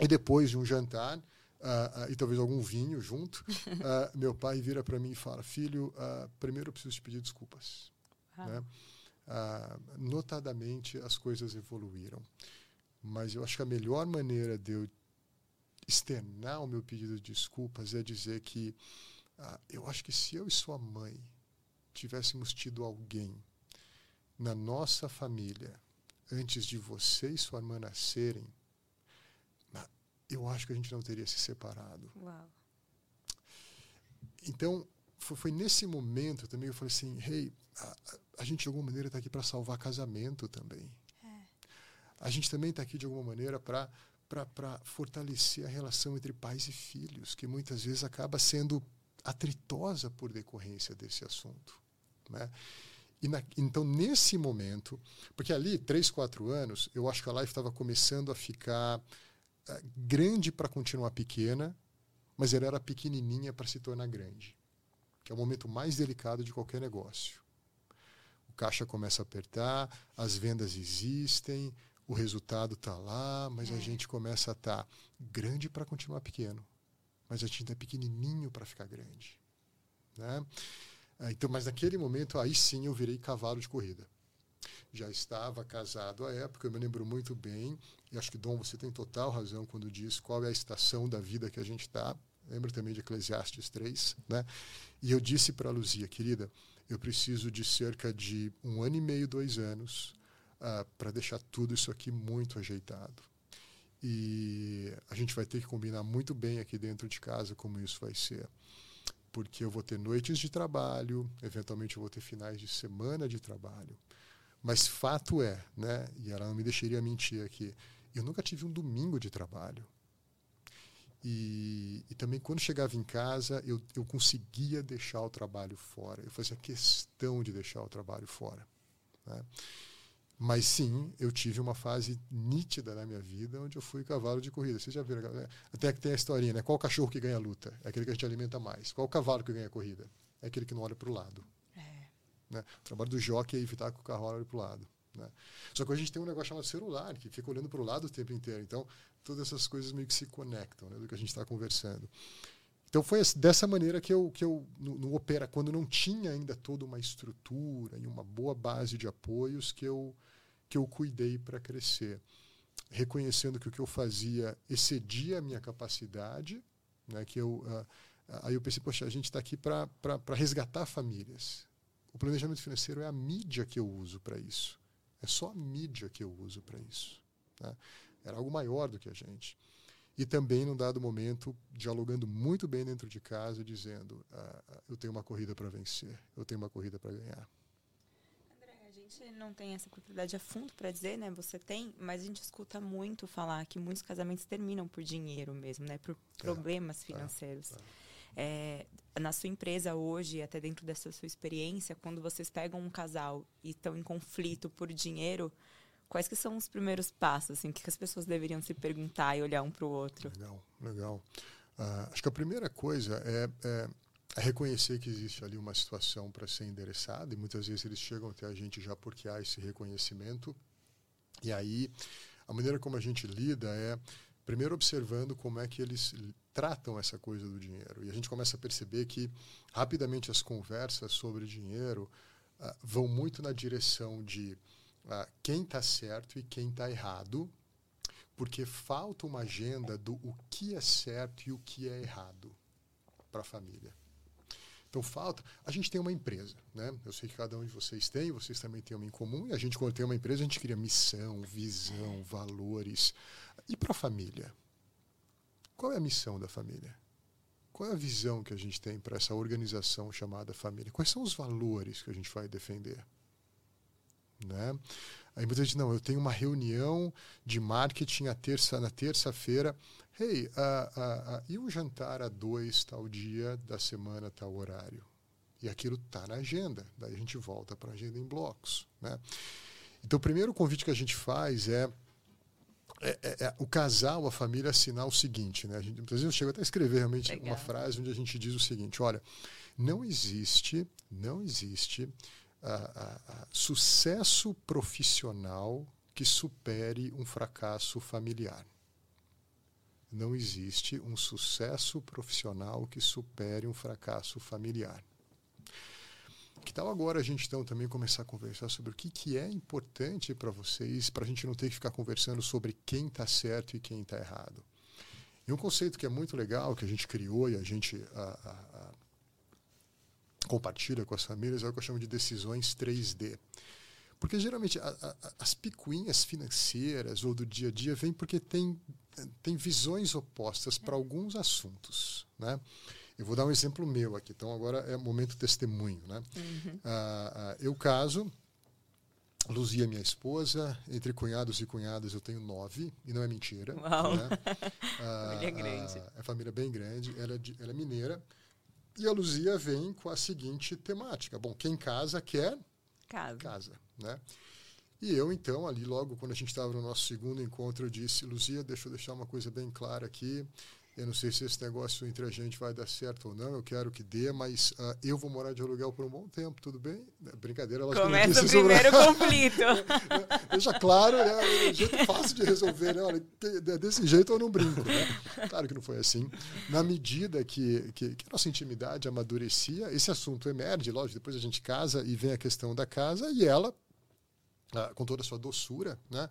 E depois de um jantar uh, uh, e talvez algum vinho junto, uh, meu pai vira para mim e fala: Filho, primeiro eu preciso te pedir desculpas. Ah. Né? notadamente as coisas evoluíram, mas eu acho que a melhor maneira de eu externar o meu pedido de desculpas é dizer que eu acho que se eu e sua mãe tivéssemos tido alguém na nossa família antes de você e sua irmã nascerem, eu acho que a gente não teria se separado. Uau. Então, foi, foi, nesse momento também que eu falei assim, hey, a, a gente de alguma maneira está aqui para salvar casamento também. É. A gente também está aqui de alguma maneira para para fortalecer a relação entre pais e filhos, que muitas vezes acaba sendo atritosa por decorrência desse assunto. Né? Na, então, nesse momento, porque ali, três, quatro anos, eu acho que a live estava começando a ficar grande para continuar pequena, mas ela era pequenininha para se tornar grande, que é o momento mais delicado de qualquer negócio. O caixa começa a apertar, as vendas existem, o resultado está lá, mas é. a gente começa a estar tá grande para continuar pequeno. Mas a gente está pequenininho para ficar grande. Né? Então, mas naquele momento, aí sim eu virei cavalo de corrida. Já estava casado à época, eu me lembro muito bem, e acho que, Dom, você tem total razão quando diz qual é a estação da vida que a gente está. Lembra também de Eclesiastes 3, né? E eu disse para a Luzia, querida, eu preciso de cerca de um ano e meio, dois anos, uh, ah, para deixar tudo isso aqui muito ajeitado. E a gente vai ter que combinar muito bem aqui dentro de casa como isso vai ser. Porque eu vou ter noites de trabalho, eventualmente eu vou ter finais de semana de trabalho. Mas fato é, né, e ela não me deixaria mentir aqui, eu nunca tive um domingo de trabalho. E, e, também quando chegava em casa, eu, eu conseguia deixar o trabalho fora. Eu fazia questão de deixar o trabalho fora. Né? Mas sim, eu tive uma fase nítida na minha vida onde eu fui cavalo de corrida. Vocês já viram? Né? Até que tem a historinha, né? Qual cachorro que ganha a luta? É aquele que a gente alimenta mais. Qual cavalo que ganha a corrida? É aquele que não olha para o lado. Né? O trabalho do jockey é evitar que o carro olhe para o lado. Né? Só que a gente tem um negócio chamado celular, que fica olhando para o lado o tempo inteiro. Então, todas essas coisas meio que se conectam né, do que a gente está conversando. Então foi dessa maneira que eu, que eu no, no, Opera, quando não tinha ainda toda uma estrutura e uma boa base de apoios, que eu, que eu cuidei para crescer. Reconhecendo que o que eu fazia excedia a minha capacidade, né, que eu, uh, aí eu pensei, poxa, a gente está aqui para resgatar famílias. O planejamento financeiro é a mídia que eu uso para isso. É só a mídia que eu uso para isso. Né? Era algo maior do que a gente e também, num dado momento, dialogando muito bem dentro de casa, dizendo: ah, ah eu tenho uma corrida para vencer, eu tenho uma corrida para ganhar. André, a gente não tem essa propriedade a fundo para dizer, né? Você tem, mas a gente escuta muito falar que muitos casamentos terminam por dinheiro mesmo, né? Por é, problemas é, financeiros. É, é. Na sua empresa hoje, até dentro dessa sua experiência, quando vocês pegam um casal e estão em conflito por dinheiro, Quais que são os primeiros passos? Assim, o que, as pessoas deveriam se perguntar e olhar um para o outro? Legal, legal. Uh, acho que a primeira coisa é, é, é, reconhecer que existe ali uma situação para ser endereçada e muitas vezes eles chegam até a gente já porque há esse reconhecimento. E aí, a maneira como a gente lida é primeiro observando como é que eles tratam essa coisa do dinheiro. E a gente começa a perceber que rapidamente as conversas sobre dinheiro uh, vão muito na direção de uh, quem está certo e quem está errado, porque falta uma agenda do o que é certo e o que é errado para a família. Então falta. A gente tem uma empresa, né? Eu sei que cada um de vocês tem, vocês também têm uma em comum. E a gente quando tem uma empresa a gente cria missão, visão, valores. E para a família, qual é a missão da família? Qual é a visão que a gente tem para essa organização chamada família? Quais são os valores que a gente vai defender? Né? Aí muita gente, não, eu tenho uma reunião de marketing a terça, na terça-feira. Hey, uh, uh, uh, e um jantar a dois tal dia da semana, tal horário? E aquilo está na agenda. Daí a gente volta para a agenda em blocos. Né? Então, o primeiro convite que a gente faz é, é, é, é o casal, a família, assinar o seguinte. Né? A gente, muitas vezes eu chego até a escrever realmente Legal. uma frase onde a gente diz o seguinte: olha, não existe, não existe sucesso profissional que supere um fracasso familiar. Não existe um sucesso profissional que supere um fracasso familiar. Que tal agora a gente então também começar a conversar sobre o que, que é importante para vocês, para a gente não ter que ficar conversando sobre quem está certo e quem está errado. E um conceito que é muito legal, que a gente criou e a gente compartilha com as famílias é o que eu chamo de decisões 3D. Porque geralmente a, a, as picuinhas financeiras ou do dia a dia vêm porque tem, tem visões opostas para alguns assuntos. Né? Eu vou dar um exemplo meu aqui, então agora é momento testemunho. Né? Uhum. Ah, ah, eu caso, Luzia, minha esposa, entre cunhados e cunhadas eu tenho nove, e não é mentira. Uau. Né? Ah, família grande. é família bem grande, ela é, ela é mineira. E a Luzia vem com a seguinte temática. Bom, quem casa quer casa. casa né? E eu, então, ali logo quando a gente estava no nosso segundo encontro, eu disse, Luzia, deixa eu deixar uma coisa bem clara aqui. Eu não sei se esse negócio entre a gente vai dar certo ou não, eu quero que dê, mas uh, eu vou morar de aluguel por um bom tempo, tudo bem? Brincadeira, ela Começa o primeiro sobre... conflito. Deixa claro, né? É um jeito fácil de resolver, né? Olha, desse jeito eu não brinco, né? Claro que não foi assim. Na medida que, que, que a nossa intimidade amadurecia, esse assunto emerge, lógico, depois a gente casa e vem a questão da casa, e ela, uh, com toda a sua doçura né?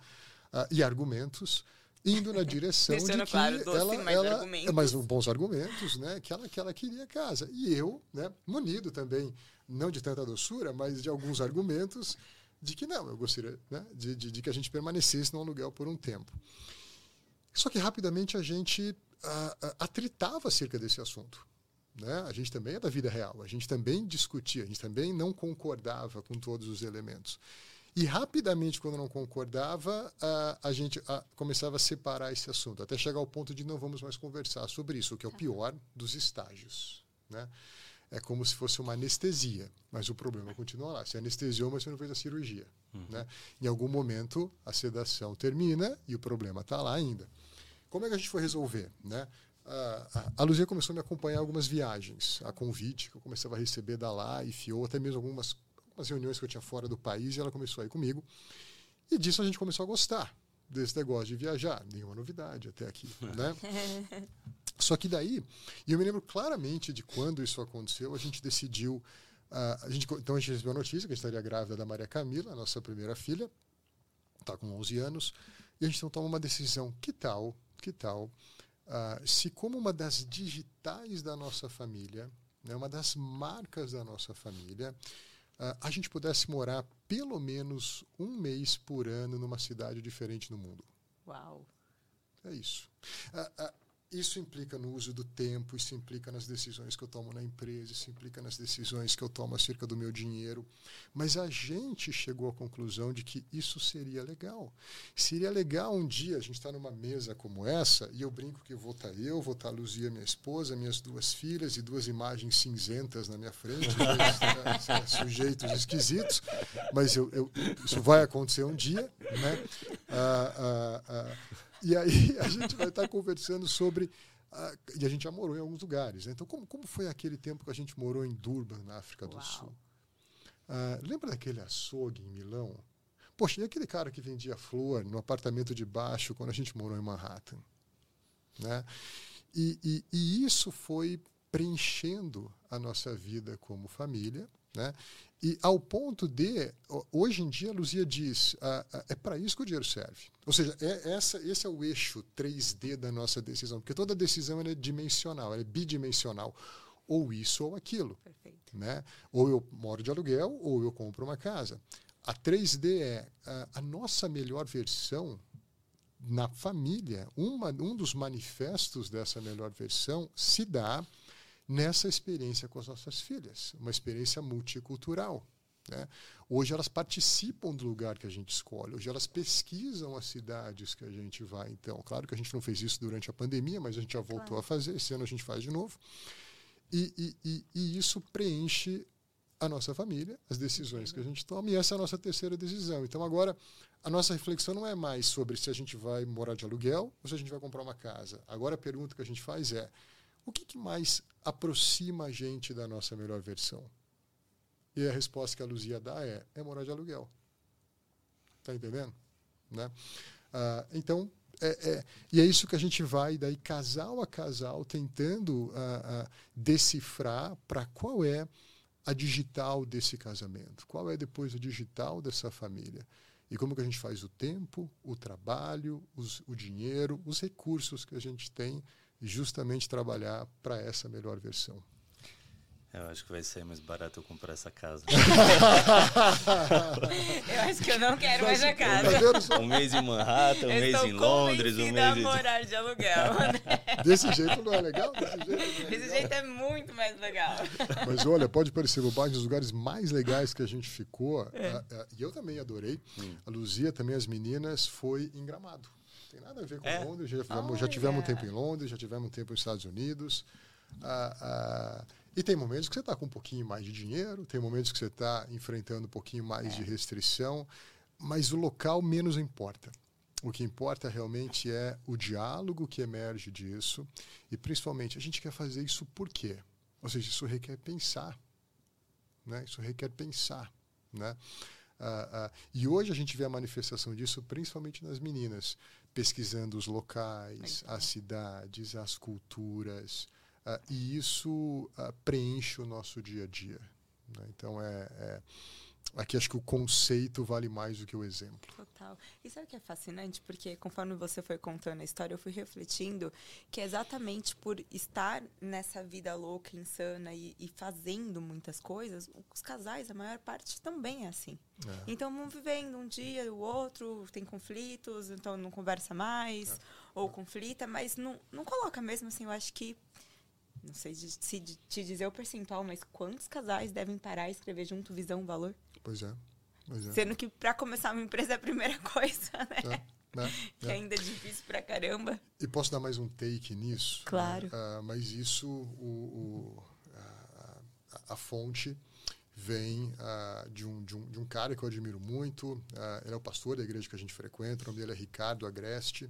Uh, e argumentos, indo na direção de que claro, ela, mais ela argumentos. mas bons argumentos, né? Que ela que ela queria casa e eu, né? Munido também não de tanta doçura, mas de alguns argumentos de que não, eu gostaria, né? De, de, de que a gente permanecesse no aluguel por um tempo. Só que rapidamente a gente atritava acerca desse assunto. Né? A gente também é da vida real, a gente também discutia, a gente também não concordava com todos os elementos. E rapidamente, quando não concordava, a, a gente a, começava a separar esse assunto, até chegar ao ponto de não vamos mais conversar sobre isso, o que é o tá. pior dos estágios. Né? é como se fosse uma anestesia, mas o problema continua lá. Você anestesiou, mas você não fez a cirurgia. Uhum. Né? Em algum momento, a sedação termina e o problema está lá ainda. Como é que a gente foi resolver? Né? A, a Luzia começou a me acompanhar em algumas viagens, a convite que eu começava a receber da lá e FIO, até mesmo algumas, algumas reuniões que eu tinha fora do país, e ela começou a ir comigo. E disso a gente começou a gostar desse negócio de viajar. Nenhuma novidade até aqui, né? Só que daí, e eu me lembro claramente de quando isso aconteceu, a gente decidiu. Uh, a gente, então a gente recebeu a notícia que a gente estaria grávida da Maria Camila, nossa primeira filha, está com 11 anos, e a gente então toma uma decisão: que tal, que tal, uh, se como uma das digitais da nossa família, né, uma das marcas da nossa família, uh, a gente pudesse morar pelo menos um mês por ano numa cidade diferente no mundo? Uau! É isso. Uh, isso implica no uso do tempo, isso implica nas decisões que eu tomo na empresa, isso implica nas decisões que eu tomo acerca do meu dinheiro. Mas a gente chegou à conclusão de que isso seria legal. Seria legal um dia a gente estar tá numa mesa como essa, e eu brinco que vou estar tá eu, vou estar tá a Luzia, minha esposa, minhas duas filhas e duas imagens cinzentas na minha frente, dois, né, sujeitos esquisitos, mas eu, eu, isso vai acontecer um dia. Né? Ah, ah, ah, e aí a gente vai estar conversando sobre. Uh, e a gente já morou em alguns lugares. Né? Então, como, como foi aquele tempo que a gente morou em Durban, na África Uau. do Sul? Uh, lembra daquele açougue em Milão? Poxa, e aquele cara que vendia flor no apartamento de baixo quando a gente morou em Manhattan? Né? E, e, e isso foi preenchendo a nossa vida como família. Né? E ao ponto de, hoje em dia, a Luzia diz, ah, ah, é para isso que o dinheiro serve. Ou seja, é essa, esse é o eixo 3D da nossa decisão, porque toda decisão é dimensional, é bidimensional. Ou isso ou aquilo. Perfeito. Né? Ou eu moro de aluguel, ou eu compro uma casa. A 3D é a, a nossa melhor versão na família. Uma, um dos manifestos dessa melhor versão se dá nessa experiência com as nossas filhas, uma experiência multicultural. Né? Hoje elas participam do lugar que a gente escolhe, hoje elas pesquisam as cidades que a gente vai. Então, claro que a gente não fez isso durante a pandemia, mas a gente já voltou claro. a fazer, esse ano a gente faz de novo. E, e, e, e isso preenche a nossa família, as decisões que a gente toma, e essa é a nossa terceira decisão. Então, agora, a nossa reflexão não é mais sobre se a gente vai morar de aluguel ou se a gente vai comprar uma casa. Agora, a pergunta que a gente faz é: o que, que mais aproxima a gente da nossa melhor versão? E a resposta que a Luzia dá é: é morar de aluguel. Está entendendo? Né? Ah, então, é, é, e é isso que a gente vai, daí, casal a casal, tentando ah, ah, decifrar para qual é a digital desse casamento, qual é depois a digital dessa família. E como que a gente faz o tempo, o trabalho, os, o dinheiro, os recursos que a gente tem justamente trabalhar para essa melhor versão. Eu acho que vai ser mais barato eu comprar essa casa. eu acho que eu não quero mais a casa. Um mês em Manhattan, um mês em Londres, um mês a morar de aluguel. Né? Desse jeito não é legal? Desse jeito, é, Desse legal. jeito é muito mais legal. Mas olha, pode parecer bobagem, os lugares mais legais que a gente ficou, é. a, a, e eu também adorei, hum. a Luzia também, as meninas, foi em Gramado tem nada a ver com é? Londres. Já, tivemos, já tivemos um tempo em Londres, já tivemos um tempo nos Estados Unidos. Ah, ah, e tem momentos que você está com um pouquinho mais de dinheiro, tem momentos que você está enfrentando um pouquinho mais é. de restrição, mas o local menos importa. O que importa realmente é o diálogo que emerge disso e, principalmente, a gente quer fazer isso por quê? Ou seja, isso requer pensar. Né? Isso requer pensar. Né? Ah, ah, e hoje a gente vê a manifestação disso principalmente nas meninas pesquisando os locais, as cidades, as culturas, uh, e isso uh, preenche o nosso dia a dia. Né? Então, é, é, aqui acho que o conceito vale mais do que o exemplo. Total. E sabe o que é fascinante? Porque conforme você foi contando a história, eu fui refletindo que é exatamente por estar nessa vida louca, insana e, e fazendo muitas coisas, os casais, a maior parte também é assim. É. Então vão vivendo um dia, o outro, tem conflitos, então não conversa mais, é. ou conflita, mas não, não coloca mesmo assim, eu acho que não sei se te dizer o percentual, mas quantos casais devem parar e escrever junto visão, valor? Pois é. Pois é. Sendo que para começar uma empresa é a primeira coisa, né? É, né? que é. ainda é difícil pra caramba. E posso dar mais um take nisso? Claro. Uh, mas isso, o, o uh, a fonte vem uh, de, um, de, um, de um cara que eu admiro muito. Uh, ele é o pastor da igreja que a gente frequenta, o nome dele é Ricardo Agreste.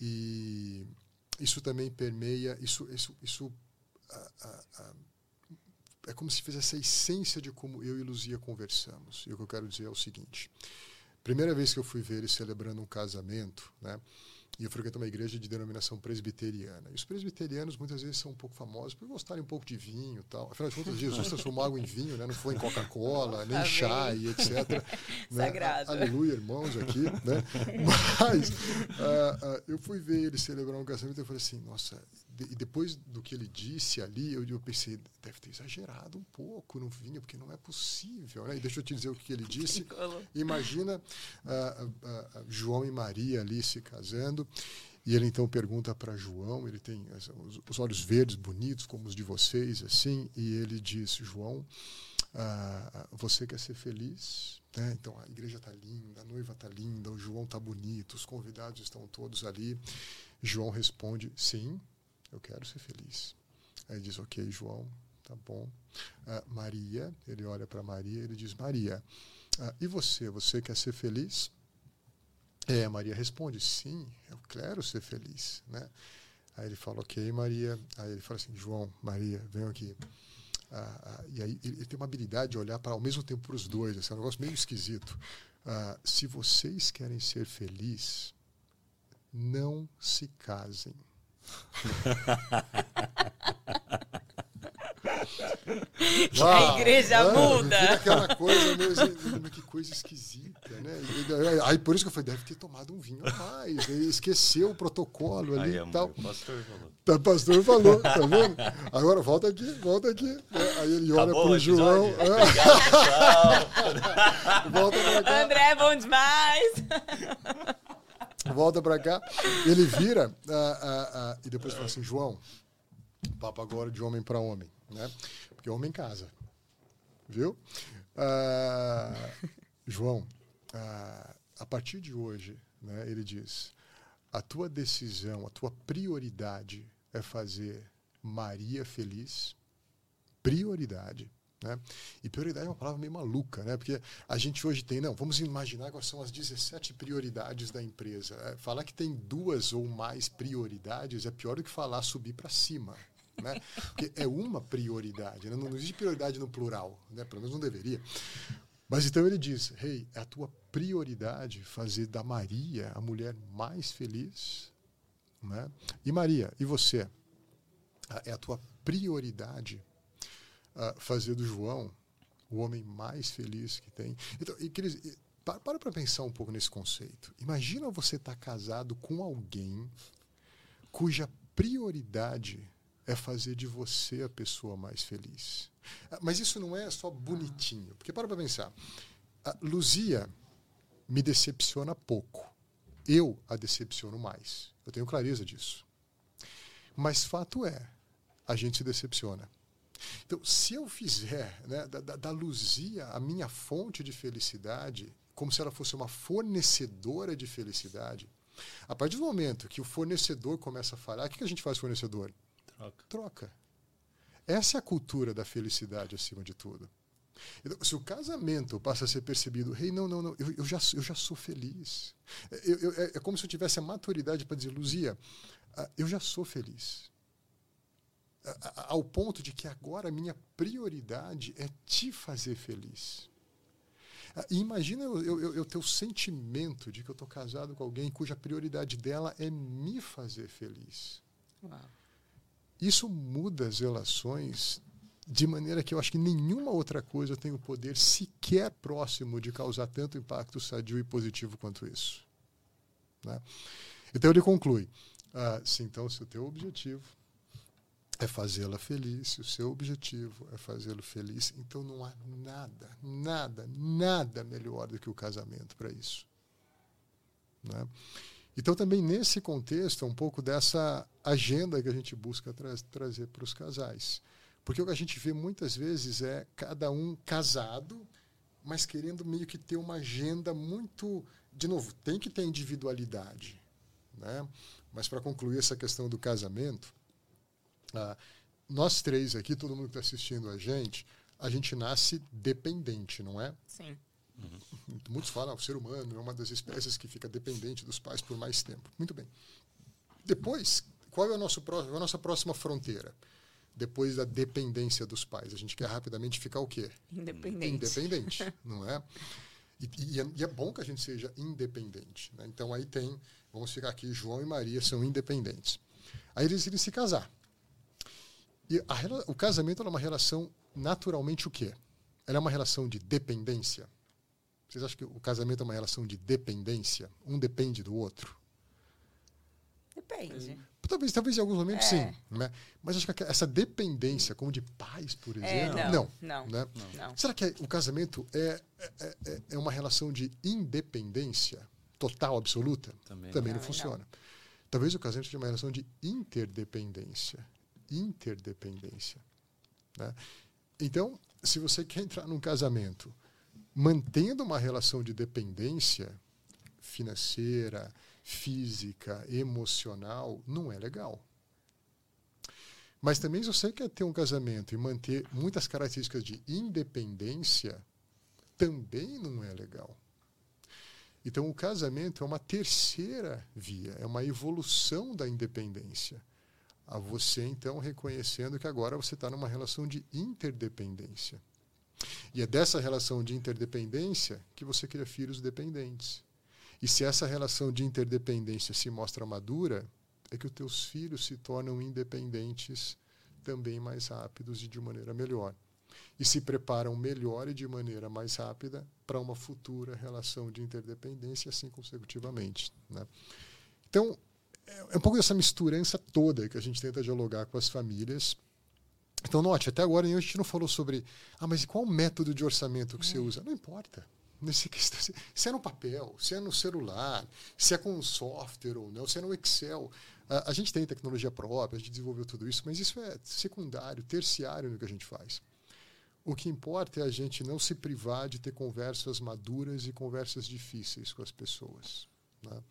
E isso também permeia, isso, isso, isso uh, é como se fizesse a essência de como eu e Luzia conversamos. E o que eu quero dizer é o seguinte: primeira vez que eu fui ver ele celebrando um casamento, né? E eu frequento uma igreja de denominação presbiteriana. E os presbiterianos muitas vezes são um pouco famosos por gostarem um pouco de vinho e tal. Afinal de contas, Jesus transformou água em vinho, né? não foi em Coca-Cola, nem Amém. chá e etc. né? Sagrado. Aleluia, irmãos, aqui. Né? Mas uh, uh, eu fui ver ele celebrar um casamento e eu falei assim, nossa, e depois do que ele disse ali, eu, eu, pensei, deve ter exagerado um pouco no vinho, porque não é possível. Né? E deixa eu te dizer o que ele disse. Imagina uh, João e Maria ali se casando. E ele então pergunta para João, ele tem os olhos verdes bonitos como os de vocês, assim, e ele diz: João, uh, você quer ser feliz? Né? Então a igreja está linda, a noiva está linda, o João está bonito, os convidados estão todos ali. João responde: sim, eu quero ser feliz. Aí diz: ok, João, tá bom. Uh, Maria, ele olha para Maria, ele diz: Maria, uh, e você, você quer ser feliz? É, Maria responde, sim, eu quero ser feliz, né? Aí ele fala, ok, Maria. Aí ele fala assim, João, Maria, venham aqui. Ah, ah, e aí ele, tem uma habilidade de olhar para ao mesmo tempo para os dois, assim, é um negócio meio esquisito. Ah, se vocês querem ser felizes, não se casem. a igreja ah, muda. aquela coisa, mesmo, que coisa esquisita, né? Aí por isso que eu falei, deve ter tomado um vinho a mais, esqueceu o protocolo ali e tal. O pastor falou. O tá, pastor falou, tá vendo? Agora volta aqui, volta aqui. Aí ele olha Acabou pro João. volta pra cá. André é bom demais. Volta pra cá. Ele vira uh, uh, uh, e depois fala assim, João, papo agora de homem para homem né? Porque homem casa, viu? Ah, João, ah, a partir de hoje, né, ele diz, a tua decisão, a tua prioridade é fazer Maria feliz. Prioridade. Né? E prioridade é uma palavra meio maluca, né? porque a gente hoje tem, não, vamos imaginar quais são as 17 prioridades da empresa. É, falar que tem duas ou mais prioridades é pior do que falar subir para cima. Né? Porque é uma prioridade, né? não, existe prioridade no plural, né? pelo menos não deveria. Mas então ele diz: Rei, hey, é a tua prioridade fazer da Maria a mulher mais feliz? Né? E Maria, e você? Ah, é a tua prioridade uh, fazer do João o homem mais feliz que tem? Então, e, e, para para pensar um pouco nesse conceito. Imagina você estar tá casado com alguém cuja prioridade é fazer de você a pessoa mais feliz. Ah, mas isso não é só bonitinho, porque para para pensar. A Luzia me decepciona pouco. Eu a decepciono mais. Eu tenho clareza disso. Mas fato é, a gente se decepciona. Então, se eu fizer né, da, da, Luzia a minha fonte de felicidade, como se ela fosse uma fornecedora de felicidade, a partir do momento que o fornecedor começa a falhar, o que a gente faz fornecedor? Troca. Troca. Essa é a cultura da felicidade acima de tudo. Então, se o casamento passa a ser percebido, rei, hey, não, não, não, eu, eu, já, eu já sou feliz. Eu, eu, é, é como se eu tivesse a maturidade para dizer, Luzia, ah, eu já sou feliz. Ao ponto de que agora a minha prioridade é te fazer feliz. Ah, e imagina eu, eu, eu ter o sentimento de que eu estou casado com alguém cuja prioridade dela é me fazer feliz. Uau. Isso muda as relações de maneira que eu acho que nenhuma outra coisa tem o poder sequer próximo de causar tanto impacto sadio e positivo quanto isso. Né? Então ele conclui: ah, se então se o teu objetivo é fazê-la feliz, se o seu objetivo é fazê-lo feliz, então não há nada, nada, nada melhor do que o casamento para isso. Né? Então, também nesse contexto, é um pouco dessa agenda que a gente busca tra trazer para os casais. Porque o que a gente vê muitas vezes é cada um casado, mas querendo meio que ter uma agenda muito. De novo, tem que ter individualidade. Né? Mas, para concluir essa questão do casamento, ah, nós três aqui, todo mundo que está assistindo a gente, a gente nasce dependente, não é? Sim. Uhum. Muitos falam que o ser humano é uma das espécies que fica dependente dos pais por mais tempo. Muito bem. Depois, qual é, o nosso, a nossa próxima fronteira? Depois da dependência dos pais. A gente quer rapidamente ficar o quê? Independente. Independente, não é? E, e, é, e, é, bom que a gente seja independente. Né? Então, aí tem, vamos ficar aqui, João e Maria são independentes. Aí eles decidem se casar. E a, o casamento é uma relação naturalmente o quê? Ela é uma relação de dependência. Vocês acham que o casamento é uma relação de dependência? Um depende do outro? Depende. Talvez, talvez em alguns momentos é. sim. Né? Mas acho que essa dependência, como de pais, por é, exemplo. É, não, não, né? não, não. Será que o casamento é, é, é, é uma relação de independência total, absoluta? Também, Também não, não funciona. Talvez o casamento seja uma relação de interdependência. Interdependência. Né? Então, se você quer entrar num casamento mantendo uma relação de dependência financeira, física, emocional, não é legal. Mas também se você quer ter um casamento e manter muitas características de independência, também não é legal. Então o casamento é uma terceira via, é uma evolução da independência. A você então reconhecendo que agora você está numa relação de interdependência. E é dessa relação de interdependência que você cria filhos dependentes. E se essa relação de interdependência se mostra madura, é que os teus filhos se tornam independentes também mais rápidos e de maneira melhor. E se preparam melhor e de maneira mais rápida para uma futura relação de interdependência, assim consecutivamente. Né? Então, é um pouco dessa misturança toda que a gente tenta dialogar com as famílias então, note, até agora a gente não falou sobre. Ah, mas qual método de orçamento que você usa? Não importa. Nesse questão, se é no papel, se é no celular, se é com software ou não, se é no Excel. A, a gente tem tecnologia própria, a gente desenvolveu tudo isso, mas isso é secundário, terciário no que a gente faz. O que importa é a gente não se privar de ter conversas maduras e conversas difíceis com as pessoas. Né?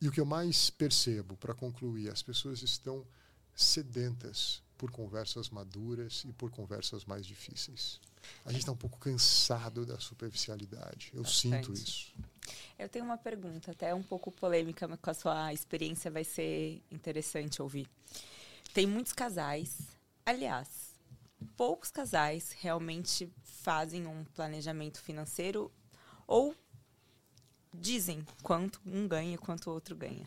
E o que eu mais percebo, para concluir, as pessoas estão sedentas por conversas maduras e por conversas mais difíceis. A gente está um pouco cansado da superficialidade. Eu Bastante. sinto isso. Eu tenho uma pergunta, até um pouco polêmica, mas com a sua experiência vai ser interessante ouvir. Tem muitos casais, aliás, poucos casais realmente fazem um planejamento financeiro ou dizem quanto um ganha e quanto o outro ganha.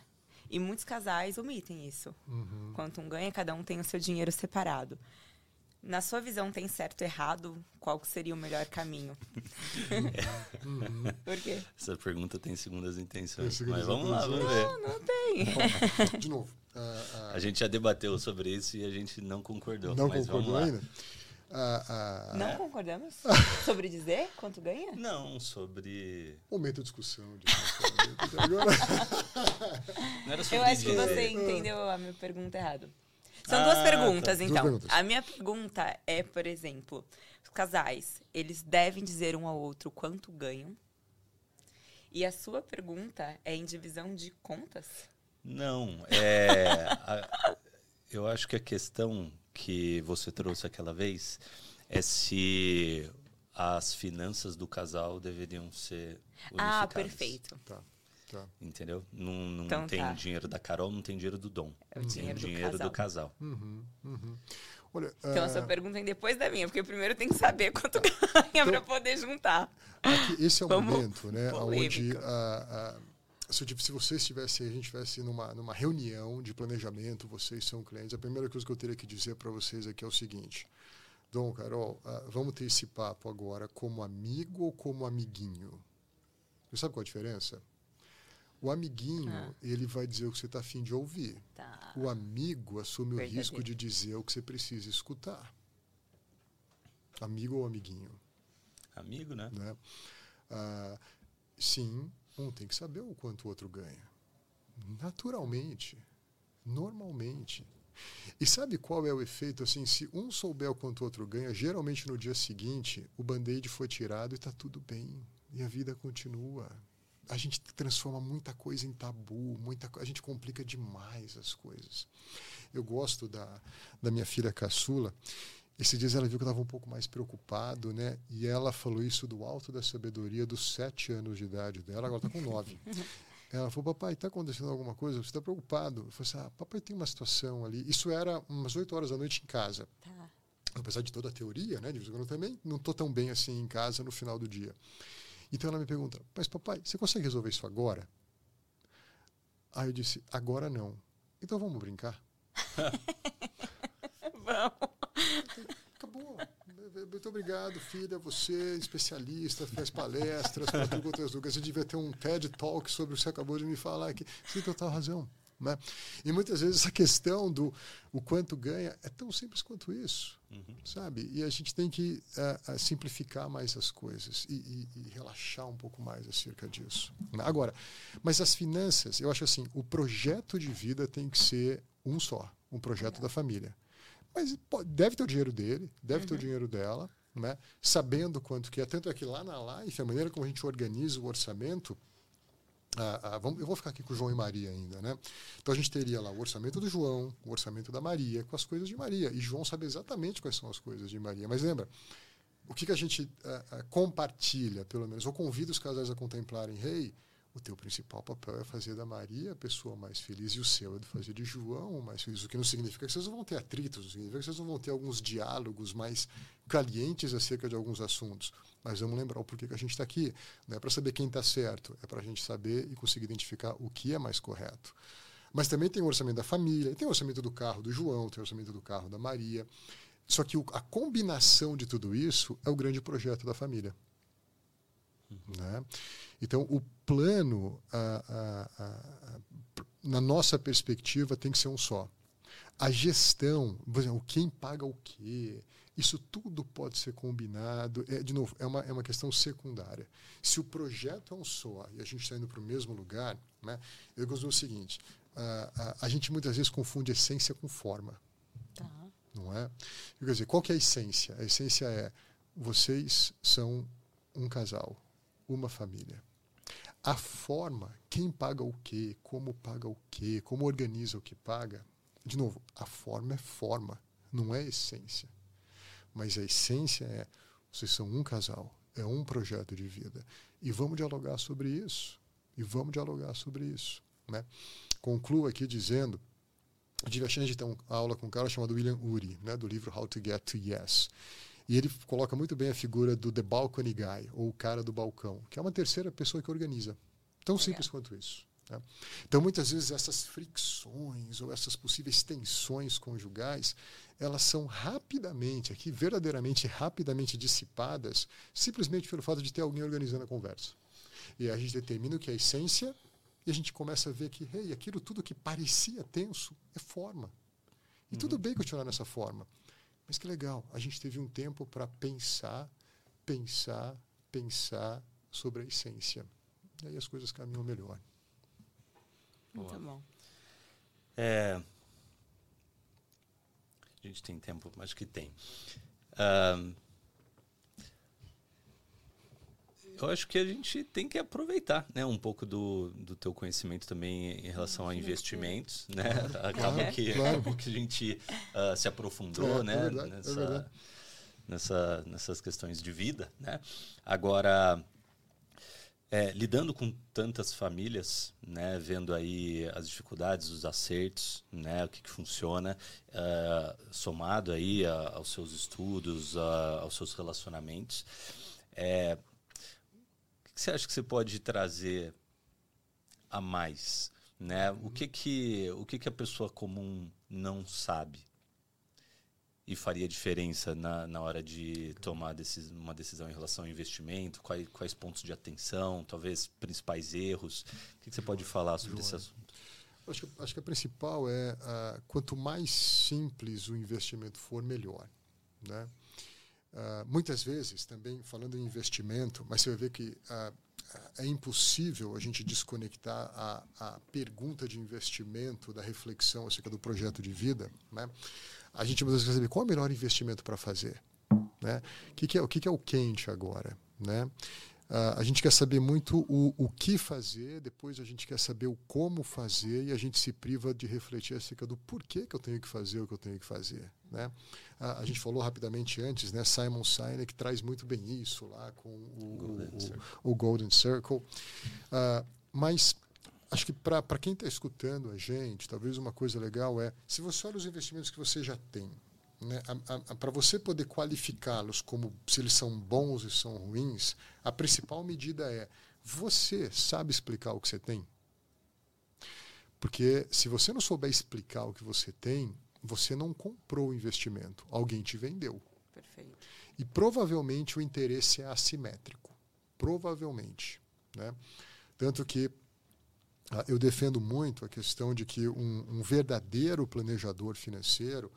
E muitos casais omitem isso. Uhum. Quanto um ganha, cada um tem o seu dinheiro separado. Na sua visão, tem certo e errado? Qual seria o melhor caminho? uhum. Por quê? Essa pergunta tem segundas intenções. Tem mas vamos lá, vamos ver. Não, não tem. Bom, de novo. Uh, uh, a gente já debateu sobre isso e a gente não concordou. Não mas concordou ainda? Uh, não é. concordamos? sobre dizer quanto ganha? Não, sobre. Momento de discussão. De agora. não era sobre Eu acho dizer. que você entendeu a minha pergunta errado. São ah, duas tá. perguntas, tá. então. Duas perguntas. A minha pergunta é, por exemplo, os casais, eles devem dizer um ao outro quanto ganham? E a sua pergunta é em divisão de contas? Não, é. a, eu acho que a questão que você trouxe aquela vez é se as finanças do casal deveriam ser unificadas. Ah, perfeito. Tá. Tá. Entendeu? Não, não então, tem tá. dinheiro da Carol, não tem dinheiro do Dom. É o dinheiro, tem do, dinheiro casal. do casal. Uhum, uhum. Olha, então, a sua pergunta é depois da minha, porque primeiro tem que saber quanto ganha então, para poder juntar. Aqui, esse é o Vamos momento, né? Onde a, a, se, se você estivesse, a gente estivesse numa, numa reunião de planejamento, vocês são clientes, a primeira coisa que eu teria que dizer para vocês aqui é o seguinte. Dom, Carol, uh, vamos ter esse papo agora como amigo ou como amiguinho? Você sabe qual a diferença? O amiguinho, ah. ele vai dizer o que você está afim de ouvir. Tá. O amigo assume o risco de dizer o que você precisa escutar. Amigo ou amiguinho? Amigo, né? né? Ah, sim, um tem que saber o quanto o outro ganha. Naturalmente. Normalmente. E sabe qual é o efeito? Assim, se um souber o quanto o outro ganha, geralmente no dia seguinte o band-aid foi tirado e está tudo bem. E a vida continua a gente transforma muita coisa em tabu, muita, a gente complica demais as coisas. Eu gosto da, da minha filha caçula. Esses dias ela viu que eu estava um pouco mais preocupado, né? E ela falou isso do alto da sabedoria dos sete anos de idade dela, agora está com nove. Ela falou, papai, está acontecendo alguma coisa? Você está preocupado? Eu falei assim, ah, papai tem uma situação ali. Isso era umas oito horas da noite em casa. Tá. Apesar de toda a teoria, né? De vez em quando eu também não estou tão bem assim em casa no final do dia. Então ela me pergunta, mas papai, você consegue resolver isso agora? Aí eu disse, agora não. Então vamos brincar? vamos. Muito obrigado, filha. Você, especialista, faz palestras, para outras lugares. Você devia ter um TED Talk sobre o que você acabou de me falar aqui. Você tem total razão. Né? E muitas vezes essa questão do o quanto ganha é tão simples quanto isso, uhum. sabe? E a gente tem que uh, simplificar mais as coisas e, e, e, relaxar um pouco mais acerca disso. Agora, mas as finanças, eu acho assim, o projeto de vida tem que ser um só, um projeto é. da família. Mas pô, deve ter o dinheiro dele, deve uhum. ter o uhum. dinheiro dela, né? sabendo quanto que é. Tanto é que lá na Life, a maneira como a gente organiza o orçamento, ah, ah, vamos, eu vou ficar aqui com o João e Maria ainda, né? Então a gente teria lá o orçamento do João, o orçamento da Maria, com as coisas de Maria. E João sabe exatamente quais são as coisas de Maria. Mas lembra, o que, que a gente ah, compartilha, pelo menos, ou convida os casais a contemplarem, rei, hey, o teu principal papel é fazer da Maria a pessoa mais feliz e o seu é de fazer de João mais feliz. O que não significa que vocês não vão ter atritos, significa que vocês não vão ter alguns diálogos mais calientes acerca de alguns assuntos. Mas vamos lembrar o porquê que a gente está aqui. Não é para saber quem está certo, é para a gente saber e conseguir identificar o que é mais correto. Mas também tem o orçamento da família, tem o orçamento do carro do João, tem o orçamento do carro da Maria. Só que a combinação de tudo isso é o grande projeto da família. Né? Então, o plano, a, a, a, na nossa perspectiva, tem que ser um só. A gestão, exemplo, quem paga o quê, isso tudo pode ser combinado. É, de novo, é uma, é uma questão secundária. Se o projeto é um só e a gente está indo para o mesmo lugar, né, eu gosto do seguinte: a, a, a gente muitas vezes confunde essência com forma. Tá. Não é? Quer dizer, qual que é a essência? A essência é vocês são um casal uma família. A forma, quem paga o quê, como paga o quê, como organiza o que paga, de novo, a forma é forma, não é essência. Mas a essência é, vocês são um casal, é um projeto de vida. E vamos dialogar sobre isso. E vamos dialogar sobre isso. Né? Concluo aqui dizendo, eu tive a chance de ter uma aula com um cara chamado William Uri, né, do livro How to Get to Yes. E ele coloca muito bem a figura do The Balcony Guy, ou o cara do balcão, que é uma terceira pessoa que organiza. Tão simples quanto isso. Né? Então, muitas vezes, essas fricções ou essas possíveis tensões conjugais, elas são rapidamente, aqui verdadeiramente rapidamente dissipadas, simplesmente pelo fato de ter alguém organizando a conversa. E a gente determina o que é a essência e a gente começa a ver que, hey, aquilo tudo que parecia tenso é forma. E uhum. tudo bem continuar nessa forma. Mas que legal, a gente teve um tempo para pensar, pensar, pensar sobre a essência. E aí as coisas caminham melhor. Muito bom. É, a gente tem tempo, mas que tem. Uh, eu acho que a gente tem que aproveitar né, um pouco do, do teu conhecimento também em relação a investimentos. Né? Acaba que, claro. que a gente uh, se aprofundou é, né, é verdade, nessa, é nessa, nessas questões de vida. Né? Agora, é, lidando com tantas famílias, né, vendo aí as dificuldades, os acertos, né, o que, que funciona, uh, somado aí a, aos seus estudos, a, aos seus relacionamentos, é, que você acha que você pode trazer a mais? Né? O, que, que, o que, que a pessoa comum não sabe e faria diferença na, na hora de tomar decis, uma decisão em relação ao investimento? Quais, quais pontos de atenção, talvez principais erros? O que, que você pode falar sobre esse assunto? Acho que, acho que a principal é uh, quanto mais simples o investimento for, melhor. Né? Uh, muitas vezes, também falando em investimento, mas você vai ver que uh, é impossível a gente desconectar a, a pergunta de investimento da reflexão acerca do projeto de vida. Né? A gente muitas vezes quer saber qual é o melhor investimento para fazer. Né? O, que, que, é, o que, que é o quente agora? Né? Uh, a gente quer saber muito o, o que fazer, depois a gente quer saber o como fazer e a gente se priva de refletir acerca do porquê que eu tenho que fazer o que eu tenho que fazer. Né? Uh, a gente falou rapidamente antes, né? Simon Sinek traz muito bem isso lá com o Golden o, Circle. O, Golden Circle. Uh, mas acho que para quem está escutando a gente, talvez uma coisa legal é, se você olha os investimentos que você já tem, né, para você poder qualificá-los como se eles são bons e são ruins, a principal medida é você sabe explicar o que você tem? Porque se você não souber explicar o que você tem, você não comprou o investimento, alguém te vendeu. Perfeito. E provavelmente o interesse é assimétrico. Provavelmente. Né? Tanto que ah, eu defendo muito a questão de que um, um verdadeiro planejador financeiro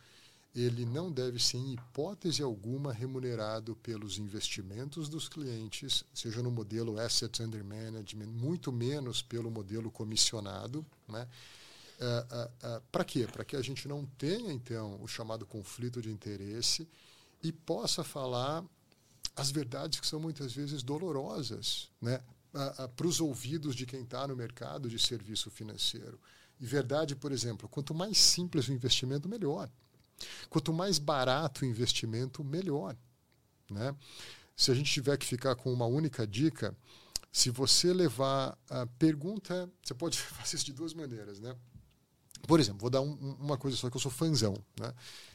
ele não deve ser, em hipótese alguma, remunerado pelos investimentos dos clientes, seja no modelo Assets Under Management, muito menos pelo modelo comissionado. Né? Uh, uh, uh, Para quê? Para que a gente não tenha, então, o chamado conflito de interesse e possa falar as verdades que são muitas vezes dolorosas né? para os ouvidos de quem está no mercado de serviço financeiro. E verdade, por exemplo, quanto mais simples o investimento, melhor. Quanto mais barato o investimento, melhor. Né? Se a gente tiver que ficar com uma única dica, se você levar a pergunta, você pode fazer isso de duas maneiras, né? Por exemplo, vou dar um, uma coisa só que eu sou fãzão, né?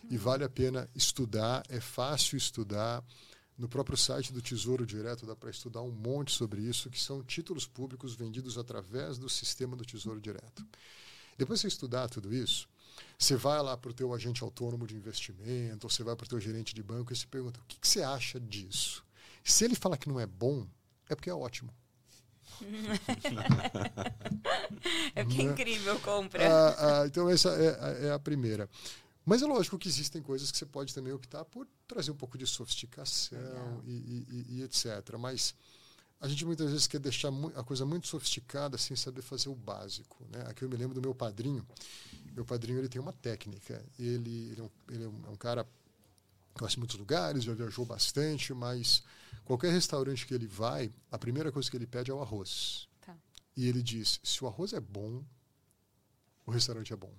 E vale a pena estudar, é fácil estudar. No próprio site do Tesouro Direto dá para estudar um monte sobre isso, que são títulos públicos vendidos através do sistema do Tesouro Direto. Depois de você estudar tudo isso, você vai lá para o teu agente autônomo de investimento, ou você vai para o teu gerente de banco e se pergunta, o que, que você acha disso? Se ele falar que não é bom, é porque é ótimo. é porque é incrível, compra. Ah, ah, então, essa é, é, a primeira. Mas é lógico que existem coisas que você pode também optar por trazer um pouco de sofisticação e, e, e, etc. Mas a gente muitas vezes quer deixar a coisa muito sofisticada sem saber fazer o básico. Né? Aqui eu me lembro do meu padrinho. Meu padrinho ele tem uma técnica. Ele, ele, é, um, ele é um é cara que conhece muitos lugares, já viajou bastante, mas qualquer restaurante que ele vai, a primeira coisa que ele pede é o arroz. Tá. E ele diz: se o arroz é bom, o restaurante é bom.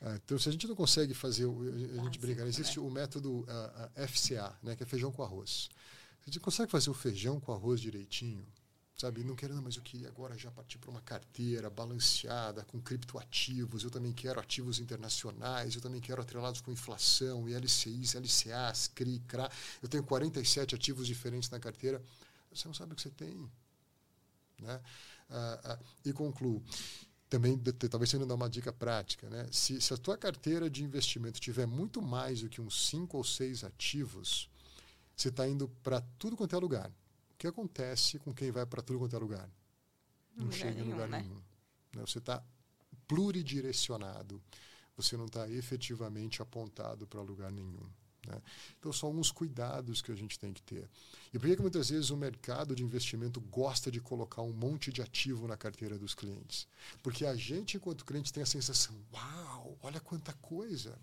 Ah, então, se a gente não consegue fazer, a gente brinca, existe né? o método uh, uh, FCA, né, que é feijão com arroz. Se a gente consegue fazer o feijão com arroz direitinho, sabe? Não querendo, mas eu queria agora já partir para uma carteira balanceada, com criptoativos, eu também quero ativos internacionais, eu também quero atrelados com inflação, e LCIs, LCAs, CRI, CRA. Eu tenho 47 ativos diferentes na carteira. Você não sabe o que você tem. Né? Ah, ah, e concluo. Também, talvez não dá uma dica prática. Né? Se, se a tua carteira de investimento tiver muito mais do que uns 5 ou 6 ativos, você está indo para tudo quanto é lugar. O que acontece com quem vai para tudo quanto é lugar? Não, não chega em lugar né? nenhum. Né? Você está pluridirecionado. Você não está efetivamente apontado para lugar nenhum. Né? Então, são alguns cuidados que a gente tem que ter. E por que, que muitas vezes o mercado de investimento gosta de colocar um monte de ativo na carteira dos clientes? Porque a gente, enquanto cliente, tem a sensação: uau, olha quanta coisa!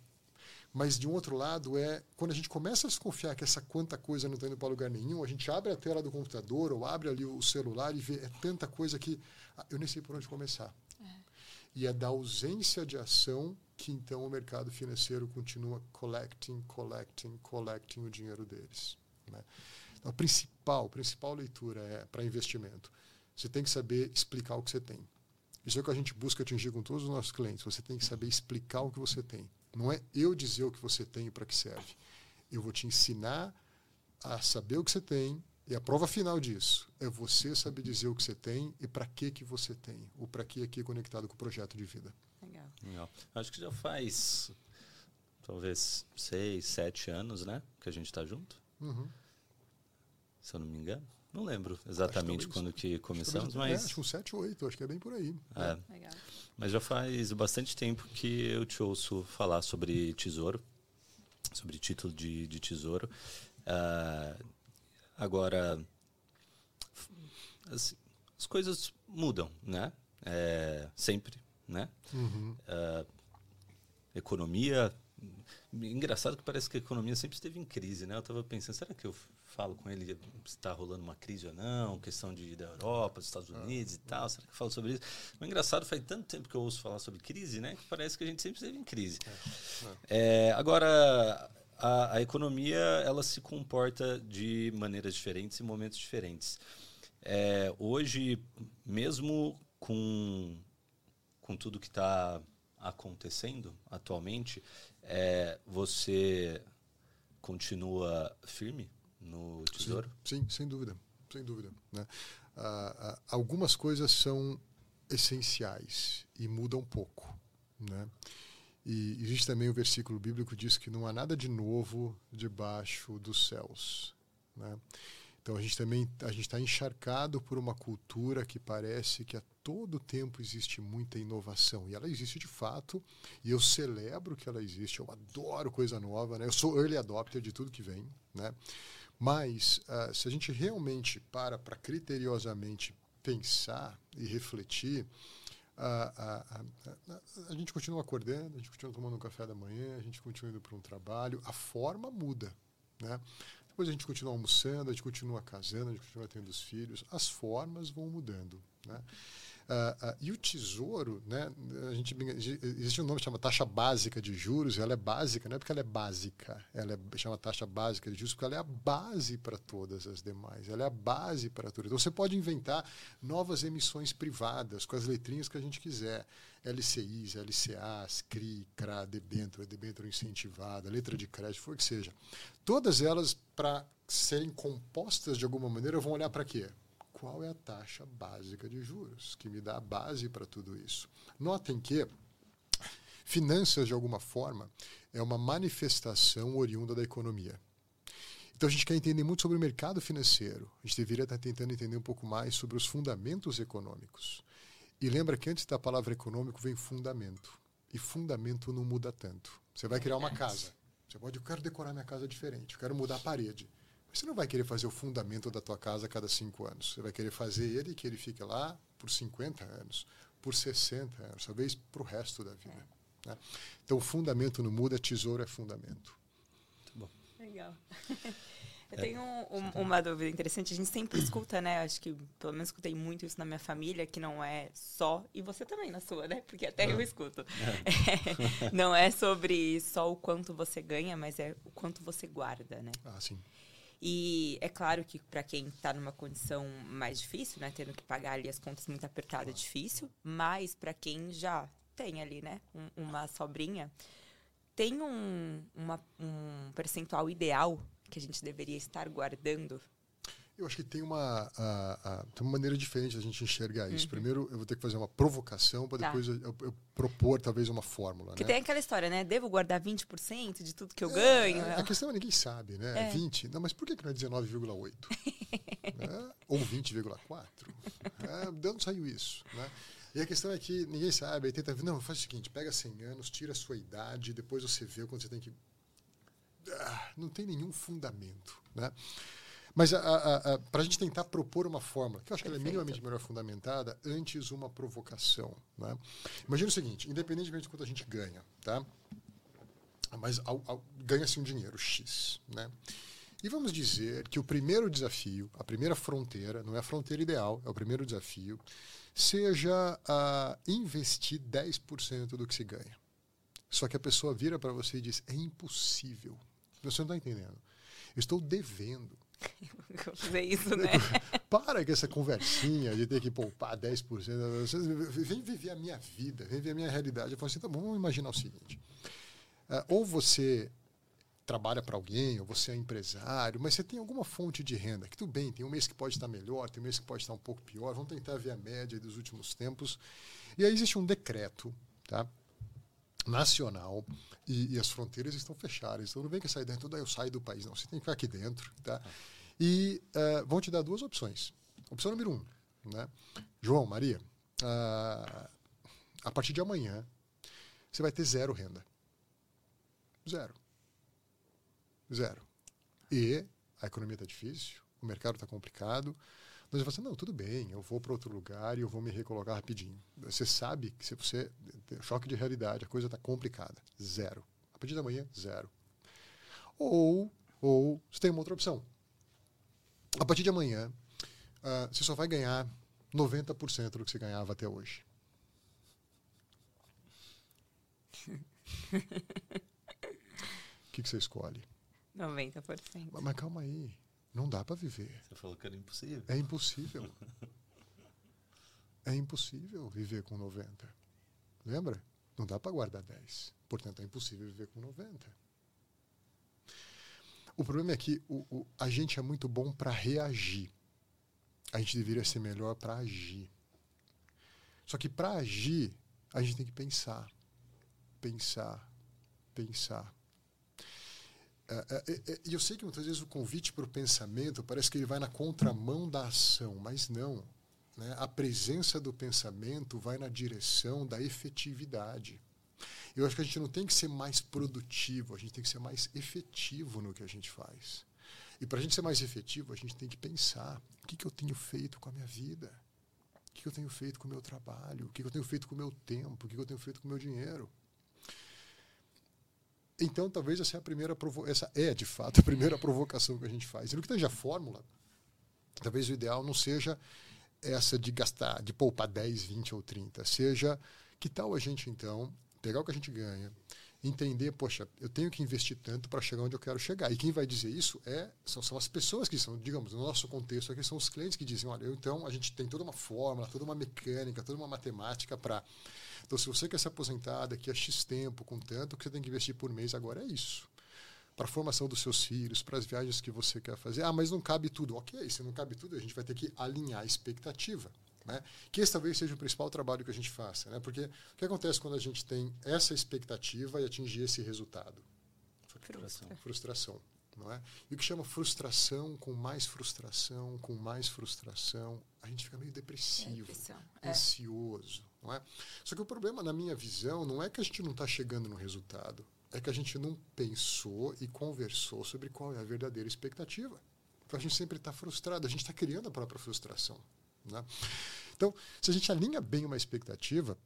Mas, de um outro lado, é quando a gente começa a desconfiar que essa quanta coisa não está indo para lugar nenhum, a gente abre a tela do computador ou abre ali o celular e vê é tanta coisa que ah, eu nem sei por onde começar. É. E é da ausência de ação que, então, o mercado financeiro continua collecting, collecting, collecting o dinheiro deles. Né? Então, a principal, a principal leitura é para investimento. Você tem que saber explicar o que você tem. Isso é o que a gente busca atingir com todos os nossos clientes. Você tem que saber explicar o que você tem. Não é eu dizer o que você tem e para que serve. Eu vou te ensinar a saber o que você tem e a prova final disso é você saber dizer o que você tem e para que que você tem. O para que aqui conectado com o projeto de vida. Legal. Legal. Acho que já faz talvez seis, sete anos, né? Que a gente está junto. Uhum. Se eu não me engano. Não lembro exatamente quando que começamos, acho mas... É, acho que uns 7 ou 8, acho que é bem por aí. É. Legal. Mas já faz bastante tempo que eu te ouço falar sobre tesouro, sobre título de, de tesouro. Uh, agora, as, as, coisas mudam, né? É, sempre, né? Uhum. Uh, economia Engraçado que parece que a economia sempre esteve em crise, né? Eu estava pensando, será que eu falo com ele se está rolando uma crise ou não? Questão de, da Europa, dos Estados Unidos ah. e tal. Será que eu falo sobre isso? O engraçado, faz tanto tempo que eu ouço falar sobre crise, né? Que parece que a gente sempre esteve em crise. É. É, é agora, a, a, economia, ela se comporta de maneiras diferentes em momentos diferentes. É, hoje, mesmo com, com tudo que está acontecendo atualmente, é, você continua firme no tesouro? Sim, sim sem dúvida, sem dúvida. Né? Ah, ah, algumas coisas são essenciais e mudam pouco, né? E existe também o um versículo bíblico que diz que não há nada de novo debaixo dos céus, né? Então a gente também a gente está encharcado por uma cultura que parece que a todo tempo existe muita inovação e ela existe de fato e eu celebro que ela existe. Eu adoro coisa nova, né? Eu sou early adopter de tudo que vem, né? Mas uh, se a gente realmente para para criteriosamente pensar e refletir, a, a, a, a, gente continua acordando, a gente continua tomando um café da manhã, a gente continua indo para um trabalho, a forma muda, né? Depois a gente continua almoçando, a gente continua casando, a gente continua tendo os filhos, as formas vão mudando. Né? Uh, uh, e o tesouro, né, a gente, existe um nome que chama taxa básica de juros, ela é básica, não é porque ela é básica, ela é, chama taxa básica de juros porque ela é a base para todas as demais, ela é a base para tudo. Então você pode inventar novas emissões privadas com as letrinhas que a gente quiser. LCIs, LCAs, CRI, CRA, debênture, debênture incentivada, letra de crédito, for que seja. Todas elas, para serem compostas de alguma maneira, vão olhar para quê? Qual é a taxa básica de juros, que me dá a base para tudo isso. Notem que finanças, de alguma forma, é uma manifestação oriunda da economia. Então a gente quer entender muito sobre o mercado financeiro. A gente deveria estar tentando entender um pouco mais sobre os fundamentos econômicos. E lembra que antes da palavra econômico vem fundamento. E fundamento não muda tanto. Você vai criar uma casa. Você pode, eu quero decorar minha casa diferente, eu quero mudar a parede. Você não vai querer fazer o fundamento da tua casa a cada cinco anos. Você vai querer fazer ele que ele fique lá por 50 anos, por 60 anos, talvez para o resto da vida. É. Né? Então, o fundamento não muda, tesouro é fundamento. Muito bom. Legal. Eu é. tenho um, uma dúvida interessante. A gente sempre escuta, né? Acho que pelo menos escutei muito isso na minha família, que não é só. E você também na sua, né? Porque até eu escuto. É. É, não é sobre só o quanto você ganha, mas é o quanto você guarda, né? Ah, sim. E é claro que para quem está numa condição mais difícil, né, tendo que pagar ali as contas muito apertadas, é difícil, mas para quem já tem ali, né, um, uma sobrinha, tem um, uma, um percentual ideal que a gente deveria estar guardando eu acho que tem uma, a, a, tem uma maneira diferente da gente enxergar isso. Uhum. Primeiro, eu vou ter que fazer uma provocação para tá. depois eu, eu, eu, propor talvez uma fórmula. Que né? tem aquela história, né? Devo guardar 20% de tudo que eu é, ganho? A questão é ninguém sabe, né? É. 20. Não, mas por que não é 19,8? né? Ou 20,4? É, de onde saiu isso? Né? E a questão é que ninguém sabe. Tenta. Não, faz o seguinte: pega 100 anos, tira a sua idade, depois você vê quando você tem que. Ah, não tem nenhum fundamento. Né? Mas para a gente tentar propor uma fórmula, que eu acho que ela é minimamente melhor fundamentada, antes uma provocação. Né? Imagina o seguinte, independentemente de quanto a gente ganha, tá? mas ganha-se um dinheiro X. Né? E vamos dizer que o primeiro desafio, a primeira fronteira, não é a fronteira ideal, é o primeiro desafio, seja uh, investir 10% do que se ganha. Só que a pessoa vira para você e diz: é impossível. Você não está entendendo. Eu estou devendo fazer isso, né? Para com essa conversinha de ter que poupar 10%. Vem viver a minha vida, vem viver a minha realidade. Eu falo assim, tá bom, vamos imaginar o seguinte. Uh, ou você trabalha para alguém, ou você é empresário, mas você tem alguma fonte de renda, que tudo bem, tem um mês que pode estar melhor, tem um mês que pode estar um pouco pior, vamos tentar ver a média dos últimos tempos. E aí existe um decreto, tá? Nacional e, e, as fronteiras estão fechadas. Então não vem que sair dentro, daí eu saio do país. Não, você tem que ficar aqui dentro. Tá? E uh, vão te dar duas opções. Opção número um, né? João, Maria, uh, a partir de amanhã você vai ter zero renda. Zero. Zero. E a economia está difícil, o mercado está complicado, mas você fala assim, não, tudo bem, eu vou para outro lugar e eu vou me recolocar rapidinho. Você sabe que se você... Choque de realidade, a coisa está complicada. Zero. A partir de amanhã, zero. Ou, ou você tem uma outra opção. A partir de amanhã, uh, você só vai ganhar 90% do que você ganhava até hoje. O que, que você escolhe? 90%. Mas, mas calma aí. Não dá para viver. Você falou que era impossível. É impossível. é impossível viver com 90. Lembra? Não dá para guardar 10. Portanto, é impossível viver com 90. O problema é que o, o, a gente é muito bom para reagir. A gente deveria ser melhor para agir. Só que para agir, a gente tem que pensar. Pensar. Pensar. É, é, é, e eu sei que muitas vezes o convite para o pensamento parece que ele vai na contramão da ação, mas não. Né? A presença do pensamento vai na direção da efetividade. Eu acho que a gente não tem que ser mais produtivo, a gente tem que ser mais efetivo no que a gente faz. E para a gente ser mais efetivo, a gente tem que pensar: o que, que eu tenho feito com a minha vida? O que, que eu tenho feito com o meu trabalho? O que, que eu tenho feito com o meu tempo? O que, que eu tenho feito com o meu dinheiro? Então, talvez essa é a primeira essa é de fato a primeira provocação que a gente faz. E no que tange a fórmula, talvez o ideal não seja essa de gastar, de poupar 10, 20 ou 30, seja que tal a gente então pegar o que a gente ganha, entender, poxa, eu tenho que investir tanto para chegar onde eu quero chegar. E quem vai dizer isso é são, são as pessoas que são, digamos, no nosso contexto aqui são os clientes que dizem, olha, eu, então a gente tem toda uma fórmula, toda uma mecânica, toda uma matemática para então, se você quer se aposentar daqui a X tempo, com tanto, o que você tem que investir por mês agora é isso. Para a formação dos seus filhos, para as viagens que você quer fazer. Ah, mas não cabe tudo. Ok, se não cabe tudo, a gente vai ter que alinhar a expectativa. Né? Que esse talvez seja o principal trabalho que a gente faça. Né? Porque o que acontece quando a gente tem essa expectativa e atingir esse resultado? Frustração. Frustração. Não é? E o que chama frustração, com mais frustração, com mais frustração, a gente fica meio depressivo, é, ansioso. Não é? Só que o problema, na minha visão, não é que a gente não está chegando no resultado, é que a gente não pensou e conversou sobre qual é a verdadeira expectativa. Então a gente sempre está frustrado, a gente está criando a própria frustração. Né? Então, se a gente alinha bem uma expectativa,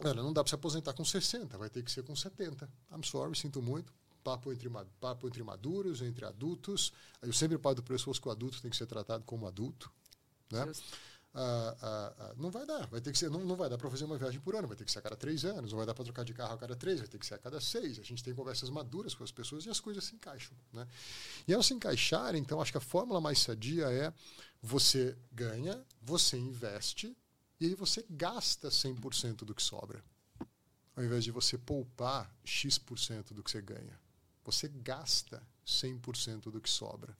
ela não dá para se aposentar com 60, vai ter que ser com 70. I'm sorry, sinto muito. Papo entre, papo entre maduros, entre adultos. Eu sempre pago o pessoas que o adulto tem que ser tratado como adulto. Né? Ah, ah, não vai dar. Vai ter que ser, não, não vai dar para fazer uma viagem por ano, vai ter que ser a cada três anos, não vai dar para trocar de carro a cada três, vai ter que ser a cada seis. A gente tem conversas maduras com as pessoas e as coisas se encaixam. Né? E ao se encaixar, então, acho que a fórmula mais sadia é você ganha, você investe e aí você gasta 100% do que sobra. Ao invés de você poupar X% do que você ganha. Você gasta 100% do que sobra,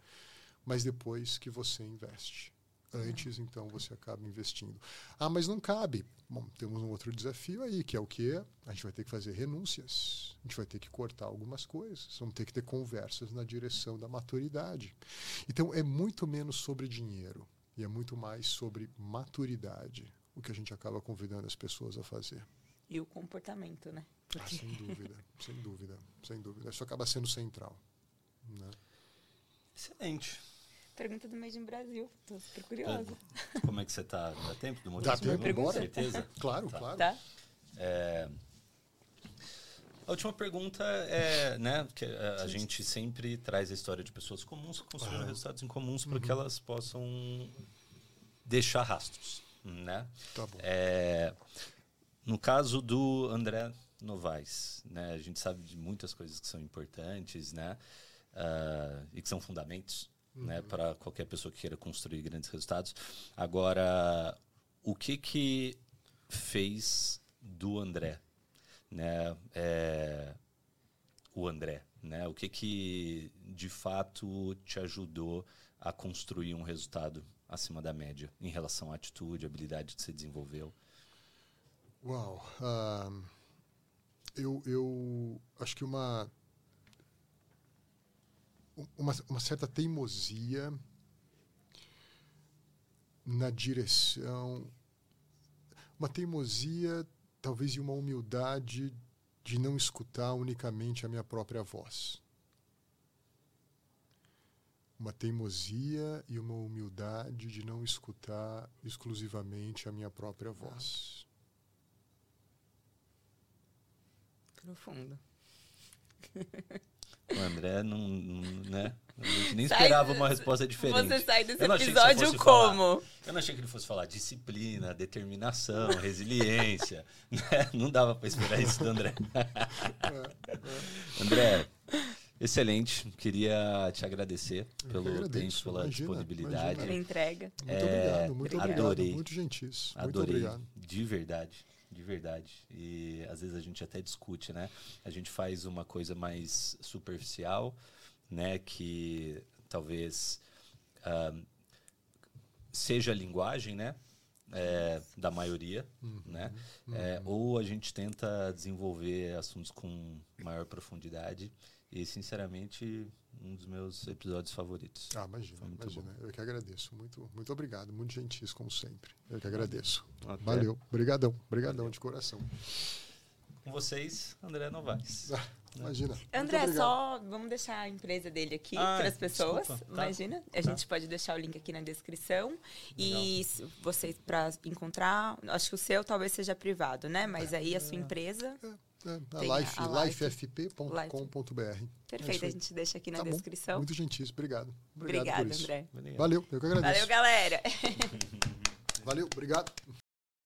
mas depois que você investe. Antes, então, você acaba investindo. Ah, mas não cabe. Bom, temos um outro desafio aí, que é o que? A gente vai ter que fazer renúncias. A gente vai ter que cortar algumas coisas. Vamos ter que ter conversas na direção da maturidade. Então, é muito menos sobre dinheiro e é muito mais sobre maturidade o que a gente acaba convidando as pessoas a fazer. E o comportamento, né? Porque... Ah, sem dúvida, sem dúvida, sem dúvida. Isso acaba sendo central. Né? Excelente. Pergunta do Made in Brasil. Estou super curiosa. Como é que você está? Dá tempo do Dá tempo, Com certeza? claro, tá. claro. Tá. É... A última pergunta é, né, que a, a gente sempre traz a história de pessoas comuns ah. resultados incomuns para uhum. que elas possam deixar rastros, né? Tá bom. É, no caso do André Novaes, né, a gente sabe de muitas coisas que são importantes, né, uh, e que são fundamentos uhum. né, para qualquer pessoa que queira construir grandes resultados. Agora, o que que fez do André, né, é, o André, né, o que que de fato te ajudou a construir um resultado acima da média em relação à atitude, habilidade que você desenvolveu? Uau, uh, eu, eu acho que uma uma, uma certa teimosia na direção, uma teimosia, talvez, e uma humildade de não escutar unicamente a minha própria voz. Uma teimosia e uma humildade de não escutar exclusivamente a minha própria voz. Profundo. O André não, não né? A gente nem Sai esperava uma resposta diferente. Você sai desse Eu não achei que você episódio fosse falar- como? Eu não achei que ele fosse falar disciplina, determinação, resiliência. né? Não dava para esperar isso do André. André, excelente. Queria te agradecer Eu pelo agradeço. tempo, pela Imagina, disponibilidade. Pela entrega. Muito É, obrigado, muito obrigado. obrigado. Adorei. Muito gentis. Muito Adorei, obrigado. de verdade, de verdade. E às vezes a gente até discute, né? A gente faz uma coisa mais superficial, né? Que talvez ah, seja a linguagem, né? é, da maioria, né? É, ou a gente tenta desenvolver assuntos com maior profundidade. E, sinceramente, um dos meus episódios favoritos. Ah, imagina, Foi muito imagina. Eu que agradeço. Muito, muito obrigado. Muito gentis, como sempre. Eu que agradeço. Até. Valeu. Obrigadão. Obrigadão de coração. Com vocês, André Novaes. Ah, Imagina. André, só vamos deixar a empresa dele aqui Ah, para as pessoas. desculpa, tá. Imagina. A gente pode deixar o link aqui na descrição. E se vocês, para encontrar, acho que o seu talvez seja privado, né? Mas aí a sua empresa. É, A a- life, a life. lifefp.com.br. É Perfeito, isso a gente deixa aqui na Tá bom. descrição. Muito gentis. Obrigado. Obrigado isso. André. Valeu. Valeu. Eu que agradeço. Valeu, galera. Valeu. Obrigado.